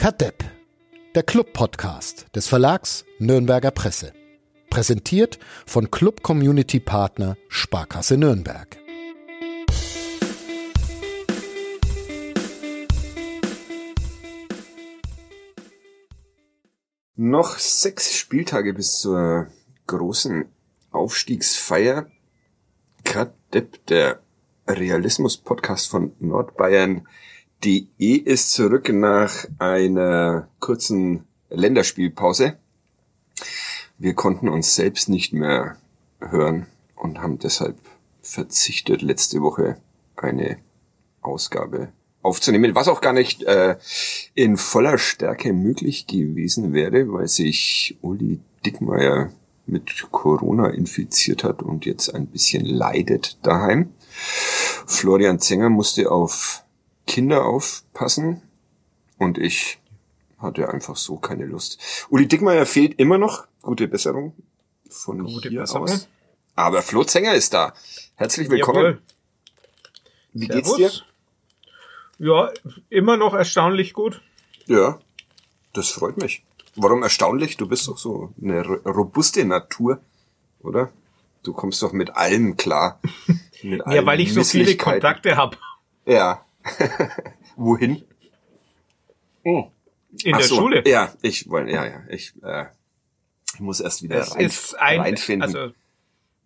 Kadepp, der Club-Podcast des Verlags Nürnberger Presse. Präsentiert von Club Community Partner Sparkasse Nürnberg. Noch sechs Spieltage bis zur großen Aufstiegsfeier. Kadepp, der Realismus-Podcast von Nordbayern, die E ist zurück nach einer kurzen Länderspielpause. Wir konnten uns selbst nicht mehr hören und haben deshalb verzichtet, letzte Woche eine Ausgabe aufzunehmen, was auch gar nicht äh, in voller Stärke möglich gewesen wäre, weil sich Uli Dickmeier mit Corona infiziert hat und jetzt ein bisschen leidet daheim. Florian Zenger musste auf Kinder aufpassen und ich hatte einfach so keine Lust. Uli Dickmeyer fehlt immer noch. Gute Besserung von Gute hier Besserung. aus. Aber Flo Zenger ist da. Herzlich willkommen. Jawohl. Wie Servus. geht's dir? Ja, immer noch erstaunlich gut. Ja, das freut mich. Warum erstaunlich? Du bist doch so eine robuste Natur, oder? Du kommst doch mit allem klar. Mit ja, weil ich so viele Kontakte habe. Ja, Wohin? Oh. In Ach der so, Schule? Ja, ich wollte, ja, ja, ich, äh, ich muss erst wieder es rein, ist ein, reinfinden. Also,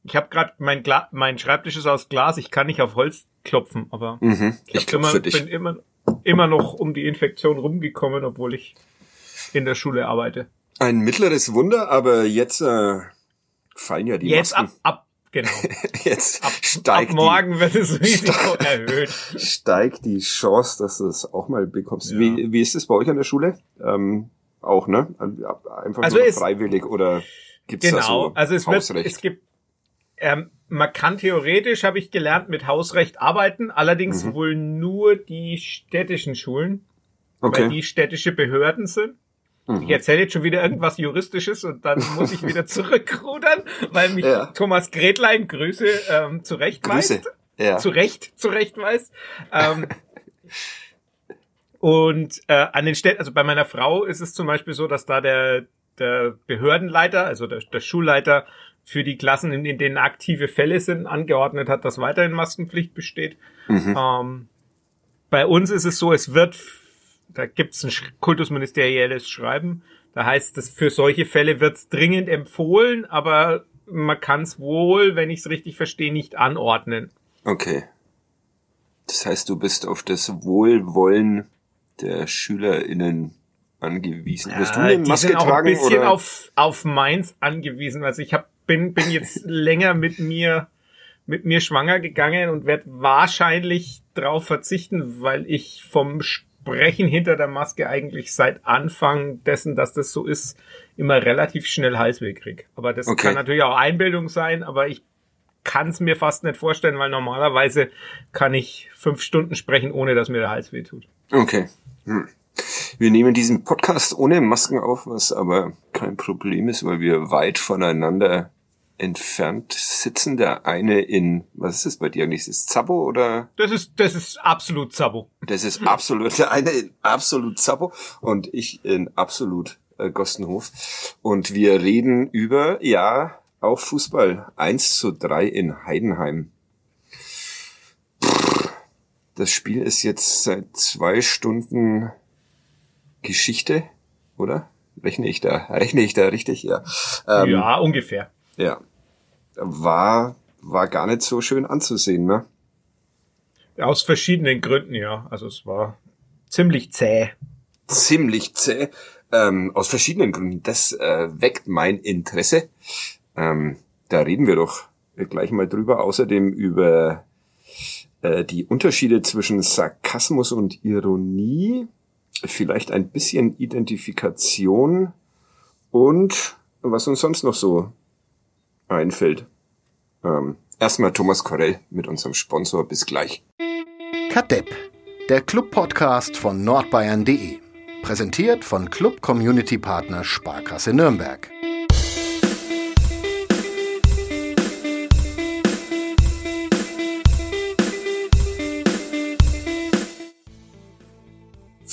ich habe gerade mein, Gla mein Schreibtisch ist aus Glas, ich kann nicht auf Holz klopfen, aber mhm, ich, ich immer, bin immer, immer noch um die Infektion rumgekommen, obwohl ich in der Schule arbeite. Ein mittleres Wunder, aber jetzt äh, fallen ja die Jetzt Masken. ab, ab Genau. Jetzt ab, steigt ab morgen die, wird das Risiko erhöht. Steigt die Chance, dass du es auch mal bekommst. Ja. Wie, wie ist es bei euch an der Schule? Ähm, auch, ne? Einfach also nur es, freiwillig oder gibt's genau, da so also es Hausrecht? Wird, es gibt ähm, man kann theoretisch, habe ich gelernt, mit Hausrecht arbeiten, allerdings mhm. wohl nur die städtischen Schulen, okay. weil die städtische Behörden sind. Mhm. Ich erzähle jetzt schon wieder irgendwas Juristisches und dann muss ich wieder zurückrudern, weil mich ja. Thomas Gretlein Grüße ähm, zurechtweist. Ja. Zurecht, zurechtweist. Ähm, und äh, an den Stellen, also bei meiner Frau ist es zum Beispiel so, dass da der, der Behördenleiter, also der, der Schulleiter für die Klassen, in, in denen aktive Fälle sind, angeordnet hat, dass weiterhin Maskenpflicht besteht. Mhm. Ähm, bei uns ist es so, es wird da gibt es ein kultusministerielles Schreiben. Da heißt es, für solche Fälle wird es dringend empfohlen, aber man kann es wohl, wenn ich es richtig verstehe, nicht anordnen. Okay. Das heißt, du bist auf das Wohlwollen der SchülerInnen angewiesen. Ja, Wirst du eine Maske sind auch tragen? Ein bisschen oder? auf auf meins angewiesen. Also ich hab, bin bin jetzt länger mit mir mit mir schwanger gegangen und werde wahrscheinlich drauf verzichten, weil ich vom Sprechen hinter der Maske eigentlich seit Anfang dessen, dass das so ist, immer relativ schnell Halsweh krieg. Aber das okay. kann natürlich auch Einbildung sein, aber ich kann es mir fast nicht vorstellen, weil normalerweise kann ich fünf Stunden sprechen, ohne dass mir der Hals weh tut. Okay. Hm. Wir nehmen diesen Podcast ohne Masken auf, was aber kein Problem ist, weil wir weit voneinander entfernt sitzen. Der eine in, was ist das bei dir eigentlich? Ist es Zabo oder? Das ist, das ist absolut Zabo. Das ist absolut, der eine in absolut Zabo und ich in absolut äh, Gostenhof. Und wir reden über, ja, auch Fußball. 1 zu 3 in Heidenheim. Das Spiel ist jetzt seit zwei Stunden Geschichte, oder? Rechne ich da, rechne ich da richtig? Ja. Ähm, ja, ungefähr. Ja. War, war gar nicht so schön anzusehen, ne? Aus verschiedenen Gründen, ja. Also es war ziemlich zäh. Ziemlich zäh. Ähm, aus verschiedenen Gründen. Das äh, weckt mein Interesse. Ähm, da reden wir doch gleich mal drüber. Außerdem über äh, die Unterschiede zwischen Sarkasmus und Ironie. Vielleicht ein bisschen Identifikation und was uns sonst noch so einfällt. Ähm, erstmal Thomas Korell mit unserem Sponsor. Bis gleich. Kadepp, der Club-Podcast von nordbayern.de. Präsentiert von Club Community Partner Sparkasse Nürnberg.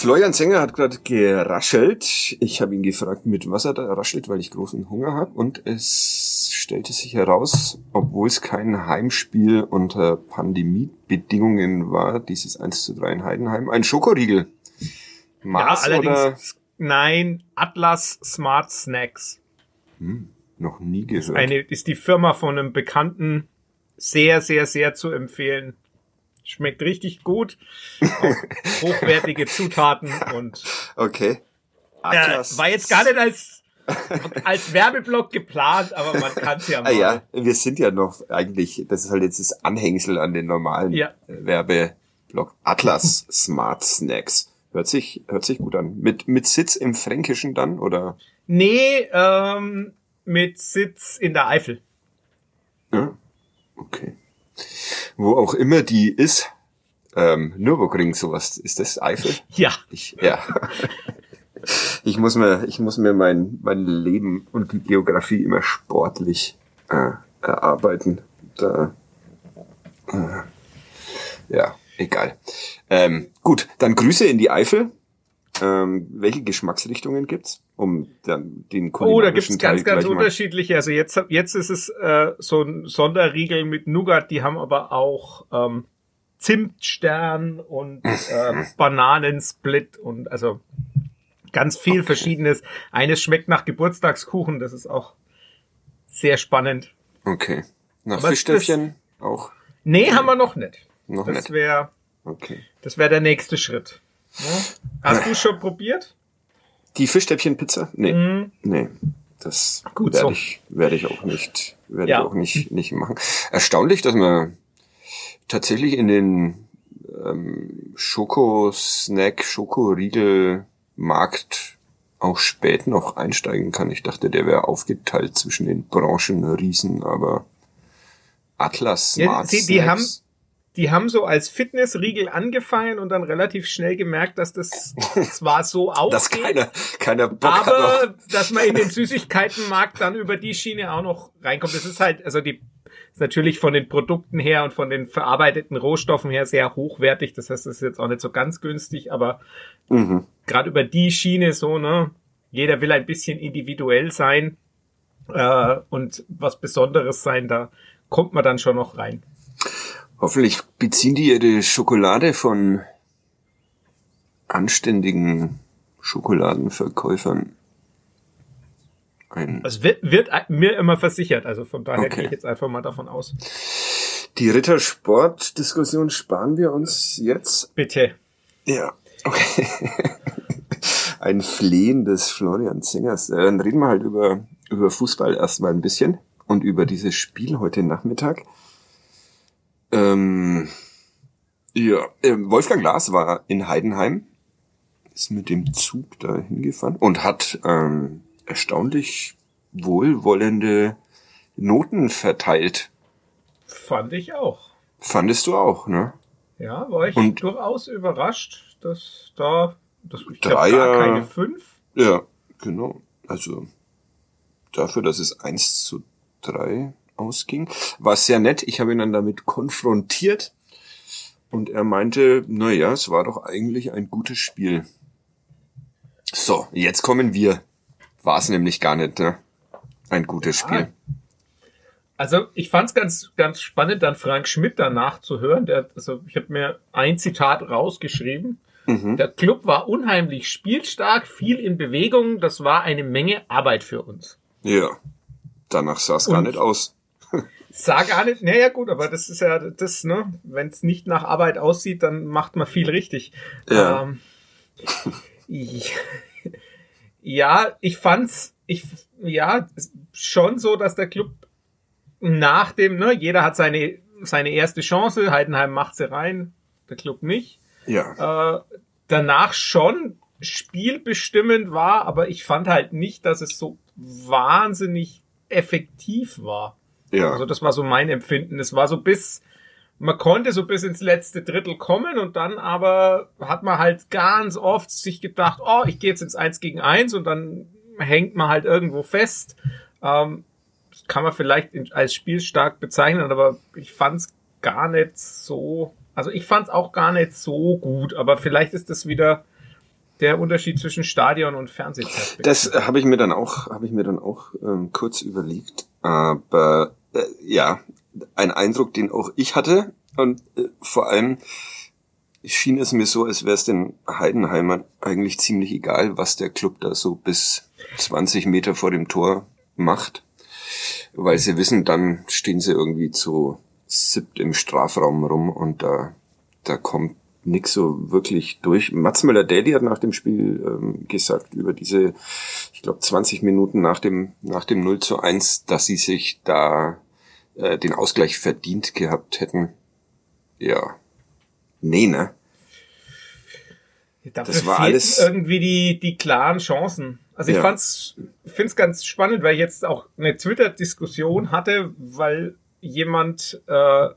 Florian Sänger hat gerade geraschelt. Ich habe ihn gefragt, mit was er da raschelt, weil ich großen Hunger habe. Und es stellte sich heraus, obwohl es kein Heimspiel unter Pandemiebedingungen war, dieses 1 zu 3 in Heidenheim, ein Schokoriegel. Mars ja, allerdings, oder? nein, Atlas Smart Snacks. Hm, noch nie gehört. Eine, ist die Firma von einem Bekannten sehr, sehr, sehr zu empfehlen. Schmeckt richtig gut. hochwertige Zutaten und. Okay. Atlas. Äh, war jetzt gar nicht als, als Werbeblock geplant, aber man kann es ja ah mal. Ah ja, wir sind ja noch eigentlich, das ist halt jetzt das Anhängsel an den normalen ja. Werbeblock. Atlas Smart Snacks. Hört sich, hört sich gut an. Mit, mit Sitz im Fränkischen dann, oder? Nee, ähm, mit Sitz in der Eifel. Ja, okay wo auch immer die ist, ähm, Nürburgring sowas, ist das Eifel? Ja. Ich, ja. ich muss mir, ich muss mir mein, mein Leben und die Geografie immer sportlich äh, erarbeiten. Da, äh, ja, egal. Ähm, gut, dann Grüße in die Eifel. Ähm, welche Geschmacksrichtungen gibt's, um dann den Oh, da gibt's ganz, ganz unterschiedliche. Also jetzt, jetzt ist es äh, so ein Sonderriegel mit Nougat. Die haben aber auch ähm, Zimtstern und äh, Bananensplit und also ganz viel okay. Verschiedenes. Eines schmeckt nach Geburtstagskuchen. Das ist auch sehr spannend. Okay. Nach Fischstäbchen auch? Nee, okay. haben wir noch nicht. Noch das nicht. wäre okay. das wäre der nächste Schritt. Hast du schon probiert? Die Fischstäbchenpizza? Nee. Mhm. Nee. Das Gut werde so. ich, werde ich auch nicht, werde ja. ich auch nicht, nicht machen. Erstaunlich, dass man tatsächlich in den ähm, Schokosnack, Schokoriegel-Markt auch spät noch einsteigen kann. Ich dachte, der wäre aufgeteilt zwischen den Branchenriesen, aber Atlas Smart ja, die, die haben die haben so als Fitnessriegel angefangen und dann relativ schnell gemerkt, dass das zwar so aufgeht, dass keiner, keiner Bock aber dass man in den Süßigkeitenmarkt dann über die Schiene auch noch reinkommt. Das ist halt, also die ist natürlich von den Produkten her und von den verarbeiteten Rohstoffen her sehr hochwertig. Das heißt, das ist jetzt auch nicht so ganz günstig, aber mhm. gerade über die Schiene so, ne, jeder will ein bisschen individuell sein äh, und was Besonderes sein, da kommt man dann schon noch rein. Hoffentlich beziehen die ihre Schokolade von anständigen Schokoladenverkäufern. Ein es wird, wird mir immer versichert, also von daher okay. gehe ich jetzt einfach mal davon aus. Die Rittersport-Diskussion sparen wir uns jetzt. Bitte. Ja, okay. ein Flehen des Florian Singers. Äh, dann reden wir halt über, über Fußball erstmal ein bisschen und über dieses Spiel heute Nachmittag. Ähm, ja, äh, Wolfgang Glas war in Heidenheim, ist mit dem Zug da hingefahren und hat ähm, erstaunlich wohlwollende Noten verteilt. Fand ich auch. Fandest du auch, ne? Ja, war ich und durchaus überrascht, dass da dass ich Dreier, gar keine fünf. Ja, genau. Also dafür, dass es eins zu drei ausging. War sehr nett. Ich habe ihn dann damit konfrontiert und er meinte, na ja, es war doch eigentlich ein gutes Spiel. So, jetzt kommen wir. War es nämlich gar nicht, ne? Ein gutes ja. Spiel. Also ich fand es ganz, ganz spannend, dann Frank Schmidt danach zu hören. Der, also ich habe mir ein Zitat rausgeschrieben. Mhm. Der Club war unheimlich spielstark, viel in Bewegung. Das war eine Menge Arbeit für uns. Ja, danach sah es gar nicht aus. Sah gar nicht, naja gut, aber das ist ja das, ne? Wenn es nicht nach Arbeit aussieht, dann macht man viel richtig. Ja. Ähm, ja, ich fand's, ich, ja, schon so, dass der Club nach dem, ne, jeder hat seine, seine erste Chance, Heidenheim macht sie rein, der Club nicht. Ja. Äh, danach schon spielbestimmend war, aber ich fand halt nicht, dass es so wahnsinnig effektiv war. Ja. Also das war so mein Empfinden. Es war so bis, man konnte so bis ins letzte Drittel kommen und dann aber hat man halt ganz oft sich gedacht, oh, ich gehe jetzt ins Eins gegen Eins und dann hängt man halt irgendwo fest. Ähm, das kann man vielleicht als spielstark bezeichnen, aber ich fand es gar nicht so, also ich fand es auch gar nicht so gut, aber vielleicht ist das wieder der Unterschied zwischen Stadion und Fernsehperspektive. Das habe ich mir dann auch, habe ich mir dann auch ähm, kurz überlegt. Aber äh, ja, ein Eindruck, den auch ich hatte und äh, vor allem schien es mir so, als wäre es den Heidenheimern eigentlich ziemlich egal, was der Club da so bis 20 Meter vor dem Tor macht, weil sie wissen, dann stehen sie irgendwie zu siebt im Strafraum rum und da, da kommt nix so wirklich durch. Mats Müller-Daly hat nach dem Spiel ähm, gesagt, über diese, ich glaube, 20 Minuten nach dem, nach dem 0 zu 1, dass sie sich da äh, den Ausgleich verdient gehabt hätten. Ja. Nee, ne? Dafür das war alles irgendwie die, die klaren Chancen. Also ich ja. fand's, find's ganz spannend, weil ich jetzt auch eine Twitter-Diskussion hatte, weil jemand äh,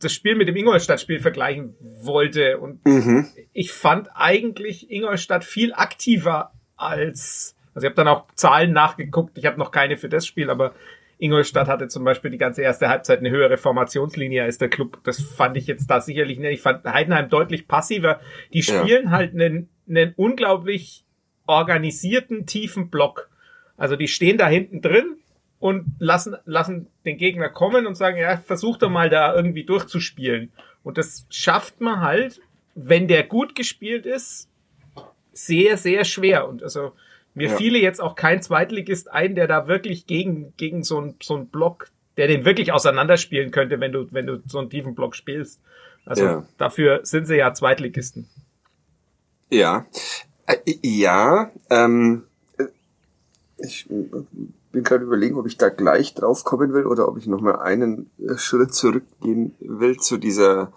das Spiel mit dem Ingolstadt-Spiel vergleichen wollte. Und mhm. ich fand eigentlich Ingolstadt viel aktiver als, also ich habe dann auch Zahlen nachgeguckt, ich habe noch keine für das Spiel, aber Ingolstadt hatte zum Beispiel die ganze erste Halbzeit eine höhere Formationslinie als der Club. Das fand ich jetzt da sicherlich nicht. Ich fand Heidenheim deutlich passiver. Die spielen ja. halt einen, einen unglaublich organisierten, tiefen Block. Also die stehen da hinten drin, und lassen, lassen den Gegner kommen und sagen, ja, versuch doch mal da irgendwie durchzuspielen. Und das schafft man halt, wenn der gut gespielt ist, sehr, sehr schwer. Und also mir ja. fiele jetzt auch kein Zweitligist ein, der da wirklich gegen, gegen so ein so ein Block, der den wirklich auseinanderspielen könnte, wenn du, wenn du so einen tiefen Block spielst. Also ja. dafür sind sie ja Zweitligisten. Ja. Äh, ja, ähm, ich bin gerade überlegen, ob ich da gleich drauf kommen will oder ob ich noch mal einen äh, Schritt zurückgehen will zu dieser.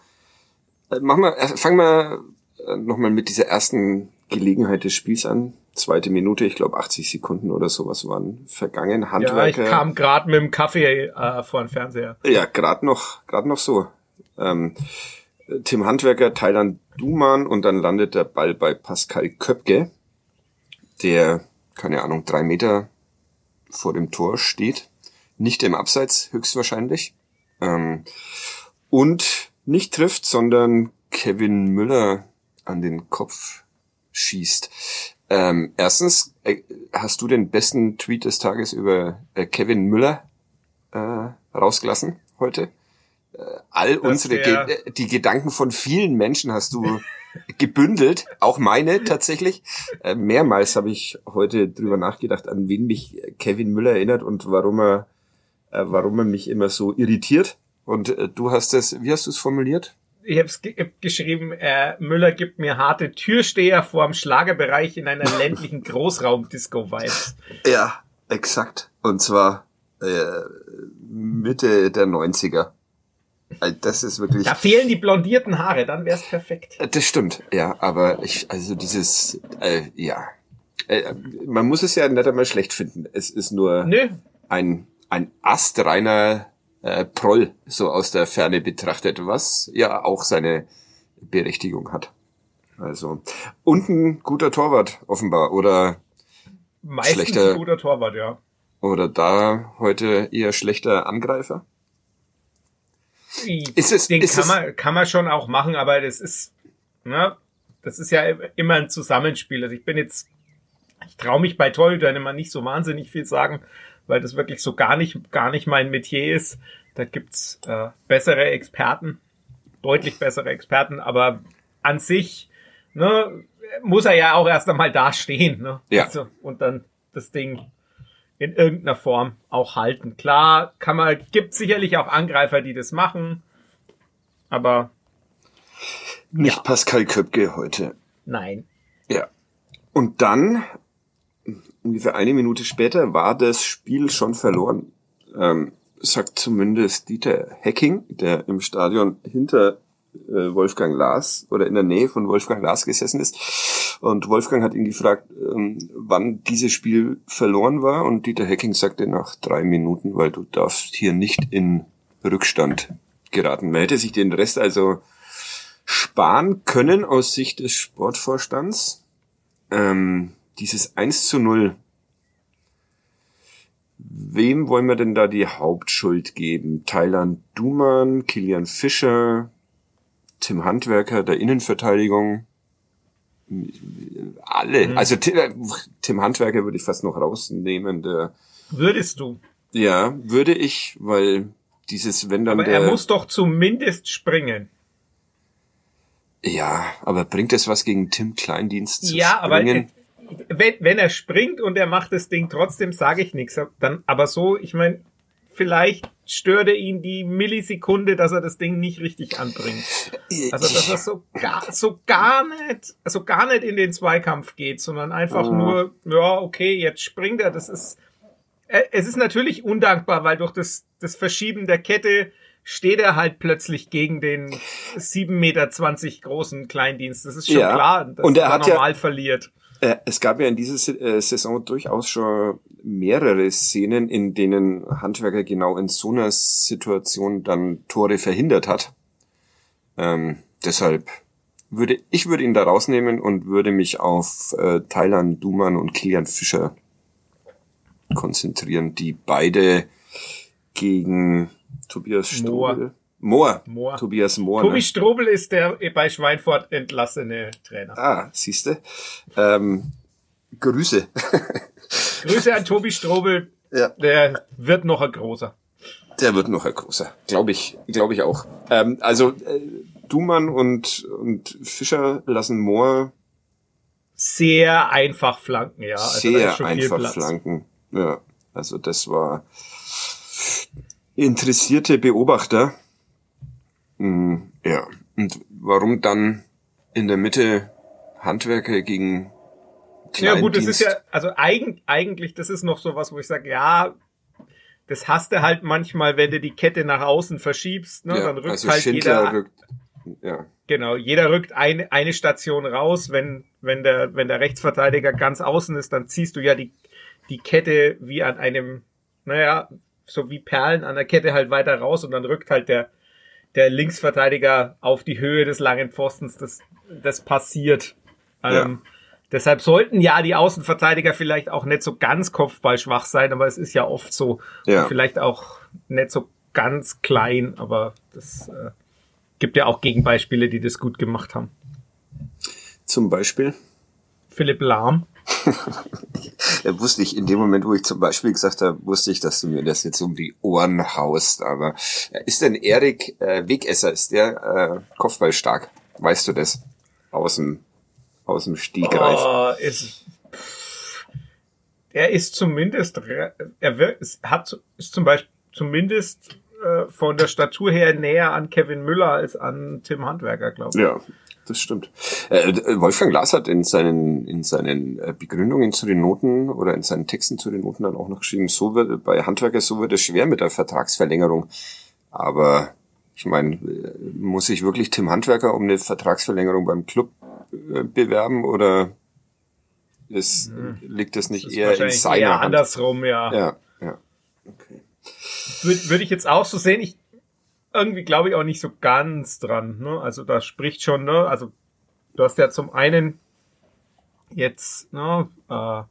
Äh, mach mal, äh, fang mal äh, noch mal mit dieser ersten Gelegenheit des Spiels an. Zweite Minute, ich glaube 80 Sekunden oder sowas waren vergangen. Handwerker. Ja, ich kam gerade mit dem Kaffee äh, vor den Fernseher. Ja, gerade noch, gerade noch so. Ähm, Tim Handwerker, Thailand Duman und dann landet der Ball bei Pascal Köpke, der, keine Ahnung, drei Meter vor dem Tor steht. Nicht im Abseits, höchstwahrscheinlich. Ähm, und nicht trifft, sondern Kevin Müller an den Kopf schießt. Ähm, erstens, äh, hast du den besten Tweet des Tages über äh, Kevin Müller äh, rausgelassen heute? Äh, all das unsere, Ge die Gedanken von vielen Menschen hast du gebündelt, auch meine tatsächlich. Äh, mehrmals habe ich heute drüber nachgedacht, an wen mich Kevin Müller erinnert und warum er, äh, warum er mich immer so irritiert. Und äh, du hast es, wie hast du es formuliert? Ich habe es ge geschrieben, äh, Müller gibt mir harte Türsteher vorm Schlagerbereich in einer ländlichen Großraumdisco-Vibes. Ja, exakt. Und zwar äh, Mitte der 90er. Also das ist wirklich. Da fehlen die blondierten Haare, dann wär's perfekt. Äh, das stimmt, ja, aber ich, also dieses, äh, ja. Äh, man muss es ja nicht einmal schlecht finden. Es ist nur Nö. ein, ein astreiner äh, Proll, so aus der Ferne betrachtet, was ja auch seine Berechtigung hat. Also. Und ein guter Torwart, offenbar, oder Meistens schlechter, ein guter Torwart, ja. Oder da heute eher schlechter Angreifer? Ist es, Den ist kann, man, kann man schon auch machen, aber das ist, ne, das ist ja immer ein Zusammenspiel. Also ich bin jetzt, ich traue mich bei Torhütern immer nicht so wahnsinnig viel sagen, weil das wirklich so gar nicht, gar nicht mein Metier ist. Da gibt's äh, bessere Experten, deutlich bessere Experten, aber an sich ne, muss er ja auch erst einmal dastehen. Ne? Ja. Also, und dann das Ding in irgendeiner Form auch halten. Klar, kann man, gibt sicherlich auch Angreifer, die das machen, aber nicht ja. Pascal Köpke heute. Nein. Ja. Und dann, ungefähr eine Minute später, war das Spiel schon verloren. Ähm, sagt zumindest Dieter Hecking, der im Stadion hinter äh, Wolfgang Lars oder in der Nähe von Wolfgang Lars gesessen ist. Und Wolfgang hat ihn gefragt, ähm, wann dieses Spiel verloren war. Und Dieter Hecking sagte nach drei Minuten, weil du darfst hier nicht in Rückstand geraten. Man hätte sich den Rest also sparen können aus Sicht des Sportvorstands. Ähm, dieses 1 zu 0 Wem wollen wir denn da die Hauptschuld geben? Thailand Duman, Kilian Fischer, Tim Handwerker der Innenverteidigung. alle. Mhm. Also Tim Handwerker würde ich fast noch rausnehmen. Der, Würdest du? Ja, würde ich, weil dieses, wenn dann aber der. Er muss doch zumindest springen. Ja, aber bringt es was gegen Tim Kleindienst zu ja, springen? aber wenn, wenn er springt und er macht das Ding trotzdem, sage ich nichts. Dann, aber so, ich meine, vielleicht störte ihn die Millisekunde, dass er das Ding nicht richtig anbringt. Also dass er so gar, so gar nicht, so gar nicht in den Zweikampf geht, sondern einfach oh. nur, ja, okay, jetzt springt er. Das ist, äh, es ist natürlich undankbar, weil durch das, das Verschieben der Kette steht er halt plötzlich gegen den 7,20 Meter großen Kleindienst. Das ist schon ja. klar, dass und er, er normal ja, verliert. Äh, es gab ja in dieser äh, Saison durchaus schon mehrere Szenen, in denen Handwerker genau in so einer Situation dann Tore verhindert hat. Ähm, deshalb würde ich würde ihn da rausnehmen und würde mich auf äh, Thailand Duman und Kilian Fischer konzentrieren, die beide gegen Tobias Strobel. Moor. Moor. Tobias Moor. Tobi ne? Strobel ist der bei Schweinfurt entlassene Trainer. Ah, siehste. Ähm, Grüße. Grüße an Tobi Strobel. Ja. Der wird noch ein großer. Der wird noch ein großer. Glaube ich, glaube ich auch. Ähm, also äh, Dumann und, und Fischer lassen Moor sehr einfach flanken, ja. Also sehr einfach flanken. Ja, also das war interessierte Beobachter. Hm, ja, und warum dann in der Mitte Handwerker gegen Ja gut, das ist ja, also eigen, eigentlich, das ist noch so was, wo ich sage, ja, das hast du halt manchmal, wenn du die Kette nach außen verschiebst, ne, ja, dann rückt also halt Schindler jeder. Rückt, ja. Genau, jeder rückt eine, eine Station raus, wenn, wenn der, wenn der Rechtsverteidiger ganz außen ist, dann ziehst du ja die, die Kette wie an einem, naja, so wie Perlen an der Kette halt weiter raus und dann rückt halt der, der Linksverteidiger auf die Höhe des langen Pfostens. Das, das passiert. Ja. Ähm, deshalb sollten ja die Außenverteidiger vielleicht auch nicht so ganz kopfballschwach sein, aber es ist ja oft so. Ja. Vielleicht auch nicht so ganz klein, aber das äh, gibt ja auch Gegenbeispiele, die das gut gemacht haben. Zum Beispiel? Philipp Lahm. ja, wusste ich, in dem Moment, wo ich zum Beispiel gesagt habe, wusste ich, dass du mir das jetzt um die Ohren haust. Aber äh, ist denn Erik äh, Wegesser, ist der äh, Kopfball stark? Weißt du das? Aus dem, aus dem Stegreif. Oh, ist, er ist zumindest, er wird, hat, ist zum Beispiel zumindest äh, von der Statur her näher an Kevin Müller als an Tim Handwerker, glaube ich. Ja, das stimmt. Äh, Wolfgang Glas hat in seinen, in seinen äh, Begründungen zu den Noten oder in seinen Texten zu den Noten dann auch noch geschrieben, so wird, bei Handwerker, so wird es schwer mit der Vertragsverlängerung. Aber ich meine, äh, muss sich wirklich Tim Handwerker um eine Vertragsverlängerung beim Club äh, bewerben oder ist, hm. liegt das nicht das eher in seiner eher Hand? andersrum, ja. Ja, ja. Okay. Würde, würde ich jetzt auch so sehen. Ich irgendwie glaube ich auch nicht so ganz dran. Ne? Also da spricht schon, ne? Also du hast ja zum einen jetzt ne, äh,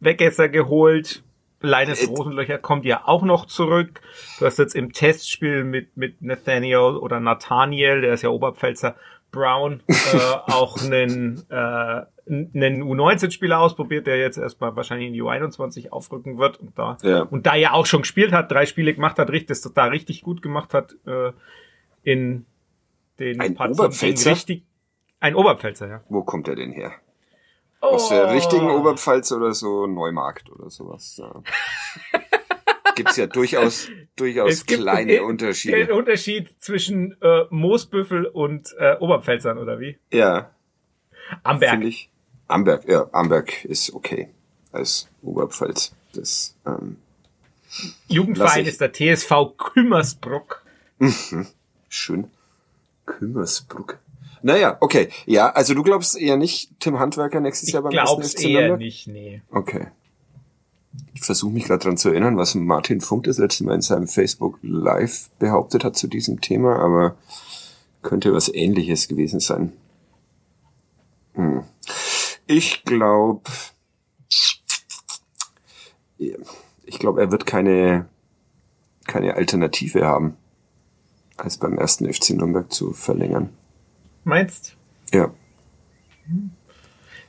Wegesser geholt, Leines äh, Rosenlöcher kommt ja auch noch zurück. Du hast jetzt im Testspiel mit, mit Nathaniel oder Nathaniel, der ist ja Oberpfälzer, Brown, äh, auch einen äh, einen U19-Spieler ausprobiert, der jetzt erstmal wahrscheinlich in die U21 aufrücken wird und da ja. und da ja auch schon gespielt hat, drei Spiele gemacht hat, richtig, das da richtig gut gemacht hat äh, in den ein Oberpfälzer? Richtig, ein Oberpfälzer, ja. Wo kommt er denn her? Oh. Aus der richtigen Oberpfalz oder so Neumarkt oder sowas. Ja. Gibt's ja durchaus durchaus kleine den, Unterschiede. Den Unterschied zwischen äh, Moosbüffel und äh, Oberpfälzern oder wie? Ja. Amberg. Ich, Amberg, ja, Amberg ist okay als Oberpfalz. Das, ähm, Jugendverein ist der TSV Kümmersbruck. Mhm. Schön. Kümmersbruck. Naja, okay. Ja, also du glaubst eher nicht Tim Handwerker nächstes ich Jahr beim ersten eher Nürnberg? nicht, nee. Okay. Ich versuche mich gerade dran zu erinnern, was Martin Funk das letzte Mal in seinem Facebook Live behauptet hat zu diesem Thema, aber könnte was ähnliches gewesen sein. Hm. Ich glaube, ich glaube, er wird keine, keine Alternative haben, als beim ersten FC Nürnberg zu verlängern. Meinst? Ja.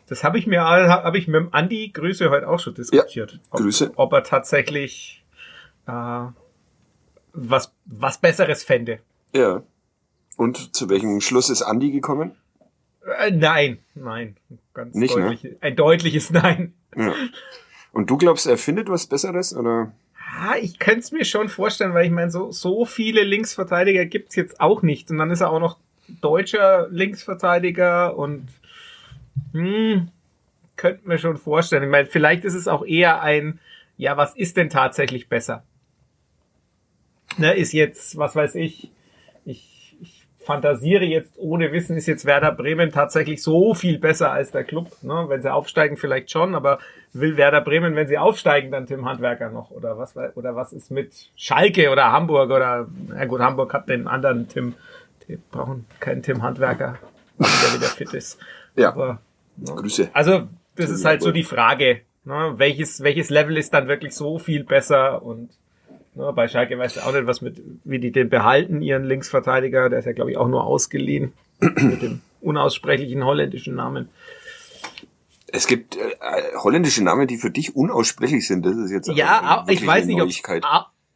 Das habe ich mir habe ich mit dem Andi Grüße heute auch schon diskutiert. Ja, ob, Grüße. Ob er tatsächlich äh, was was Besseres fände. Ja. Und zu welchem Schluss ist Andi gekommen? Äh, nein, nein, ganz Nicht, deutlich, ne? ein deutliches Nein. Ja. Und du glaubst, er findet was Besseres oder? Ja, ich könnte es mir schon vorstellen, weil ich meine, so, so viele Linksverteidiger gibt's jetzt auch nicht. Und dann ist er auch noch deutscher Linksverteidiger und hm, könnte mir schon vorstellen. Ich meine, vielleicht ist es auch eher ein, ja, was ist denn tatsächlich besser? Ne, ist jetzt, was weiß ich, ich, ich fantasiere jetzt ohne Wissen, ist jetzt Werder Bremen tatsächlich so viel besser als der Club. Ne? Wenn sie aufsteigen, vielleicht schon, aber will Werder Bremen, wenn sie aufsteigen, dann Tim Handwerker noch? Oder was, oder was ist mit Schalke oder Hamburg oder, na gut, Hamburg hat den anderen Tim, die brauchen keinen Tim Handwerker, der wieder fit ist. Ja. Aber, ne? Grüße. Also, das ist halt so die Frage, ne? welches, welches Level ist dann wirklich so viel besser und ne, bei Schalke weiß ich auch nicht, was mit, wie die den behalten, ihren Linksverteidiger, der ist ja, glaube ich, auch nur ausgeliehen mit dem unaussprechlichen holländischen Namen. Es gibt äh, holländische Namen, die für dich unaussprechlich sind. Das ist jetzt ja, ich weiß nicht, ob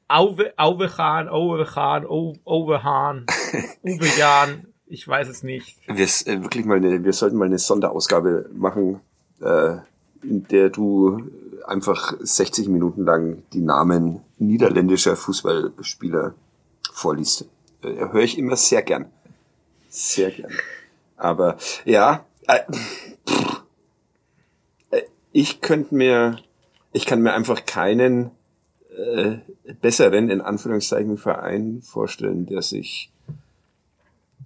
Auwe, Auwehan, Auwehan, Auwehan, Uwejan, ich weiß es nicht. Wir, äh, wirklich mal eine, wir sollten mal eine Sonderausgabe machen, äh, in der du einfach 60 Minuten lang die Namen niederländischer Fußballspieler vorliest. Äh, höre ich immer sehr gern. Sehr gern. Aber ja, äh, pff, ich könnte mir, ich kann mir einfach keinen äh, besseren, in Anführungszeichen, Verein vorstellen, der sich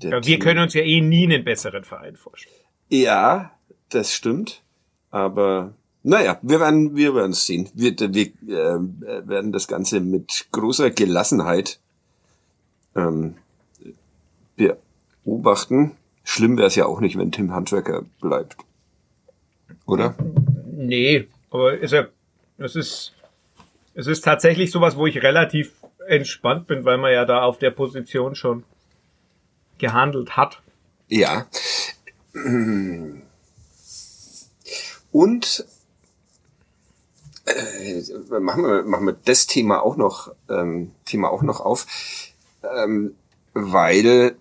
wir können uns ja eh nie einen besseren Verein vorstellen. Ja, das stimmt. Aber naja, wir werden, wir werden es sehen. Wir, wir äh, werden das Ganze mit großer Gelassenheit ähm, beobachten. Schlimm wäre es ja auch nicht, wenn Tim Handwerker bleibt. Oder? Nee, aber ja, es ist, es ist tatsächlich sowas, wo ich relativ entspannt bin, weil man ja da auf der Position schon gehandelt hat. Ja. Und äh, machen, wir, machen wir das Thema auch noch, ähm, Thema auch noch auf, ähm, weil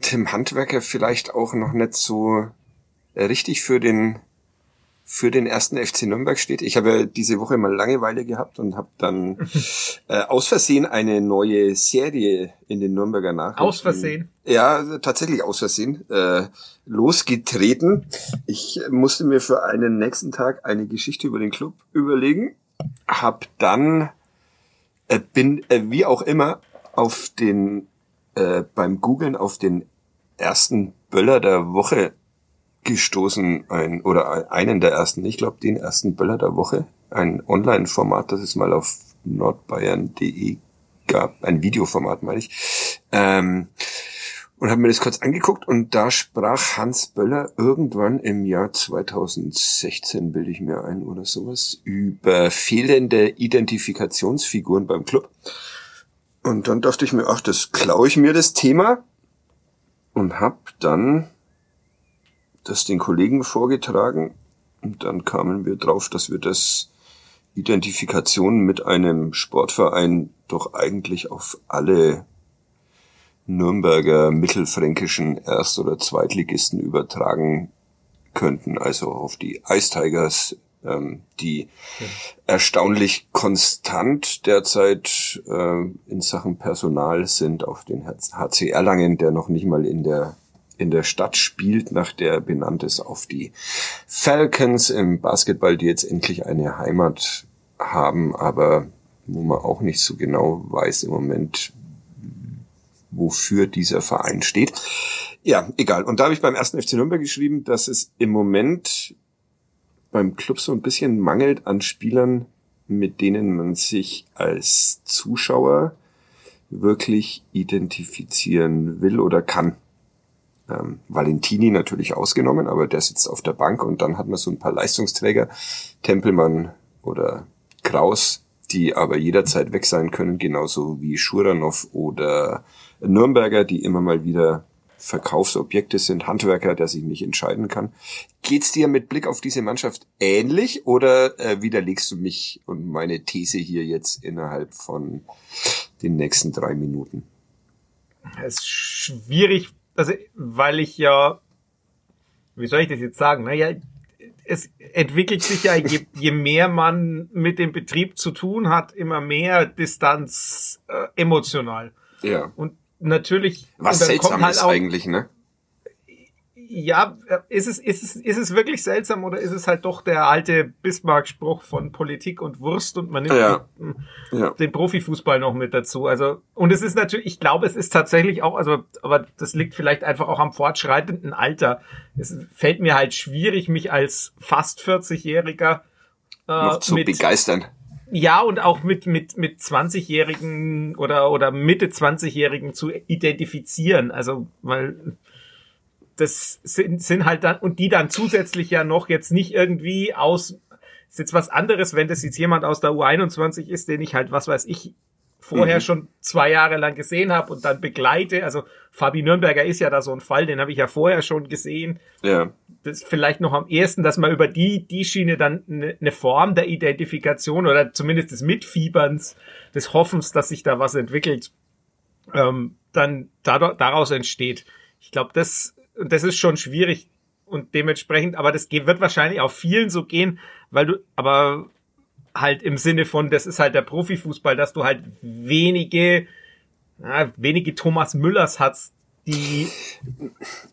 Tim Handwerker vielleicht auch noch nicht so richtig für den für den ersten FC Nürnberg steht. Ich habe ja diese Woche mal Langeweile gehabt und habe dann äh, aus Versehen eine neue Serie in den Nürnberger Nachrichten. Aus Versehen? Ja, tatsächlich aus Versehen. Äh, losgetreten. Ich musste mir für einen nächsten Tag eine Geschichte über den Club überlegen. Hab dann, äh, bin äh, wie auch immer auf den, äh, beim Googlen auf den ersten Böller der Woche gestoßen, ein, oder einen der ersten, ich glaube den ersten Böller der Woche, ein Online-Format, das es mal auf nordbayern.de gab, ein Videoformat meine ich, ähm, und habe mir das kurz angeguckt und da sprach Hans Böller irgendwann im Jahr 2016, bilde ich mir ein oder sowas, über fehlende Identifikationsfiguren beim Club. Und dann dachte ich mir, ach, das klaue ich mir das Thema. Und hab dann das den Kollegen vorgetragen und dann kamen wir drauf, dass wir das Identifikation mit einem Sportverein doch eigentlich auf alle Nürnberger mittelfränkischen Erst- oder Zweitligisten übertragen könnten, also auf die Ice Tigers, ähm, die ja. erstaunlich konstant derzeit äh, in Sachen Personal sind, auf den HC Erlangen, der noch nicht mal in der in der Stadt spielt, nach der benannt ist, auf die Falcons im Basketball, die jetzt endlich eine Heimat haben, aber wo man auch nicht so genau weiß im Moment, wofür dieser Verein steht. Ja, egal. Und da habe ich beim ersten FC Nürnberg geschrieben, dass es im Moment beim Club so ein bisschen mangelt an Spielern, mit denen man sich als Zuschauer wirklich identifizieren will oder kann ähm, Valentini natürlich ausgenommen, aber der sitzt auf der Bank und dann hat man so ein paar Leistungsträger, Tempelmann oder Kraus, die aber jederzeit weg sein können, genauso wie Schuranov oder Nürnberger, die immer mal wieder Verkaufsobjekte sind, Handwerker, der sich nicht entscheiden kann. Geht's dir mit Blick auf diese Mannschaft ähnlich oder äh, widerlegst du mich und meine These hier jetzt innerhalb von den nächsten drei Minuten? Es ist schwierig, also weil ich ja, wie soll ich das jetzt sagen? Naja, es entwickelt sich ja, je, je mehr man mit dem Betrieb zu tun hat, immer mehr Distanz äh, emotional. Ja. Und natürlich. Was seltsam halt ist auch, eigentlich, ne? Ja, ist es, ist es, ist es wirklich seltsam oder ist es halt doch der alte Bismarck-Spruch von Politik und Wurst und man nimmt ja. Den, ja. den Profifußball noch mit dazu? Also, und es ist natürlich, ich glaube, es ist tatsächlich auch, also, aber das liegt vielleicht einfach auch am fortschreitenden Alter. Es fällt mir halt schwierig, mich als fast 40-Jähriger äh, noch zu mit, begeistern ja, und auch mit, mit, mit 20-Jährigen oder, oder Mitte 20-Jährigen zu identifizieren. Also, weil das sind, sind halt dann, und die dann zusätzlich ja noch jetzt nicht irgendwie aus, ist jetzt was anderes, wenn das jetzt jemand aus der U21 ist, den ich halt, was weiß ich, vorher mhm. schon zwei Jahre lang gesehen habe und dann begleite. Also Fabi Nürnberger ist ja da so ein Fall, den habe ich ja vorher schon gesehen. Ja. Das ist vielleicht noch am ehesten, dass man über die, die Schiene dann eine ne Form der Identifikation oder zumindest des Mitfieberns, des Hoffens, dass sich da was entwickelt, ähm, dann daraus entsteht. Ich glaube, das, das ist schon schwierig und dementsprechend, aber das wird wahrscheinlich auch vielen so gehen, weil du, aber halt im Sinne von, das ist halt der Profifußball, dass du halt wenige, ja, wenige Thomas Müllers hast, die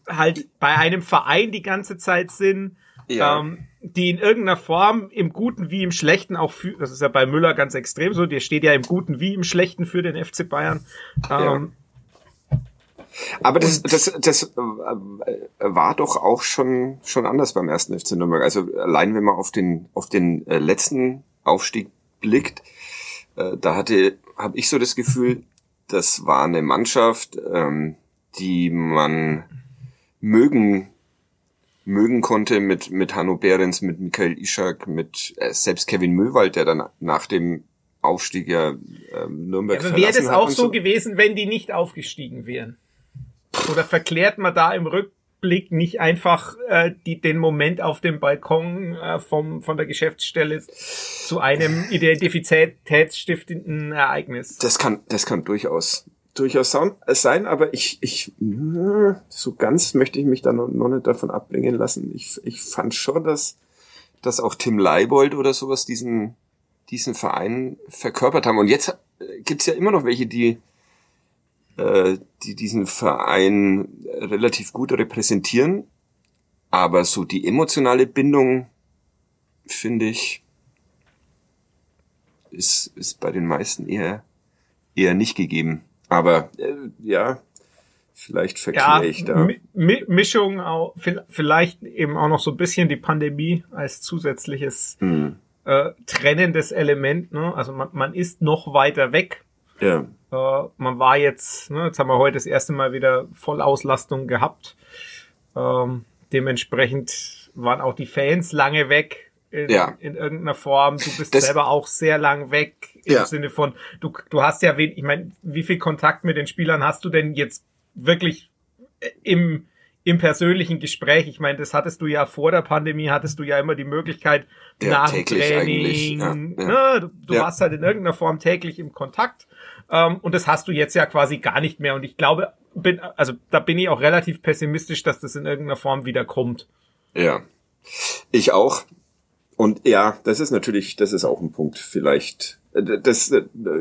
halt bei einem Verein die ganze Zeit sind, ja. ähm, die in irgendeiner Form im Guten wie im Schlechten auch für, das ist ja bei Müller ganz extrem so, der steht ja im Guten wie im Schlechten für den FC Bayern. Ähm, ja. Aber das, das, das äh, war doch auch schon, schon anders beim ersten FC Nürnberg. Also allein wenn man auf den, auf den äh, letzten Aufstieg blickt, äh, da hatte, habe ich so das Gefühl, das war eine Mannschaft, ähm, die man mögen mögen konnte mit mit Hanno Behrens, mit Michael Ischak, mit äh, selbst Kevin Möwald, der dann nach dem Aufstieg ja äh, Nürnberg ja, Wäre das auch so gewesen, wenn die nicht aufgestiegen wären? Oder verklärt man da im Rück Blick nicht einfach äh, die, den Moment auf dem Balkon äh, vom, von der Geschäftsstelle zu einem identitätsstiftenden Ereignis. Das kann, das kann durchaus, durchaus sein, aber ich, ich, so ganz möchte ich mich da noch, noch nicht davon abbringen lassen. Ich, ich fand schon, dass, dass auch Tim Leibold oder sowas diesen, diesen Verein verkörpert haben. Und jetzt gibt's ja immer noch welche, die, äh, die diesen Verein relativ gut repräsentieren. Aber so die emotionale Bindung, finde ich, ist, ist bei den meisten eher, eher nicht gegeben. Aber äh, ja, vielleicht verkehre ja, ich da. Mi Mischung auch, vielleicht eben auch noch so ein bisschen die Pandemie als zusätzliches hm. äh, trennendes Element. Ne? Also man, man ist noch weiter weg ja. Äh, man war jetzt, ne, jetzt haben wir heute das erste Mal wieder Vollauslastung gehabt. Ähm, dementsprechend waren auch die Fans lange weg in, ja. in irgendeiner Form. Du bist das, selber auch sehr lang weg im ja. Sinne von, du, du hast ja, wen, ich meine, wie viel Kontakt mit den Spielern hast du denn jetzt wirklich im im persönlichen Gespräch. Ich meine, das hattest du ja vor der Pandemie, hattest du ja immer die Möglichkeit ja, nach dem Training. Ja, ja. Ne, du, du warst halt in irgendeiner Form täglich im Kontakt. Ähm, und das hast du jetzt ja quasi gar nicht mehr. Und ich glaube, bin, also da bin ich auch relativ pessimistisch, dass das in irgendeiner Form wieder kommt. Ja. Ich auch. Und ja, das ist natürlich, das ist auch ein Punkt. Vielleicht, das,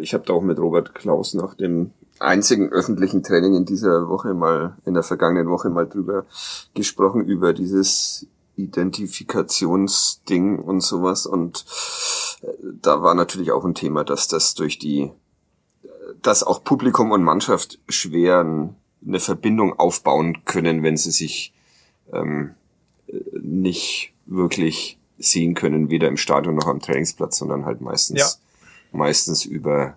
ich habe da auch mit Robert Klaus nach dem einzigen öffentlichen Training in dieser Woche mal, in der vergangenen Woche mal drüber gesprochen, über dieses Identifikationsding und sowas. Und äh, da war natürlich auch ein Thema, dass das durch die dass auch Publikum und Mannschaft schwer eine Verbindung aufbauen können, wenn sie sich ähm, nicht wirklich sehen können, weder im Stadion noch am Trainingsplatz, sondern halt meistens ja. meistens über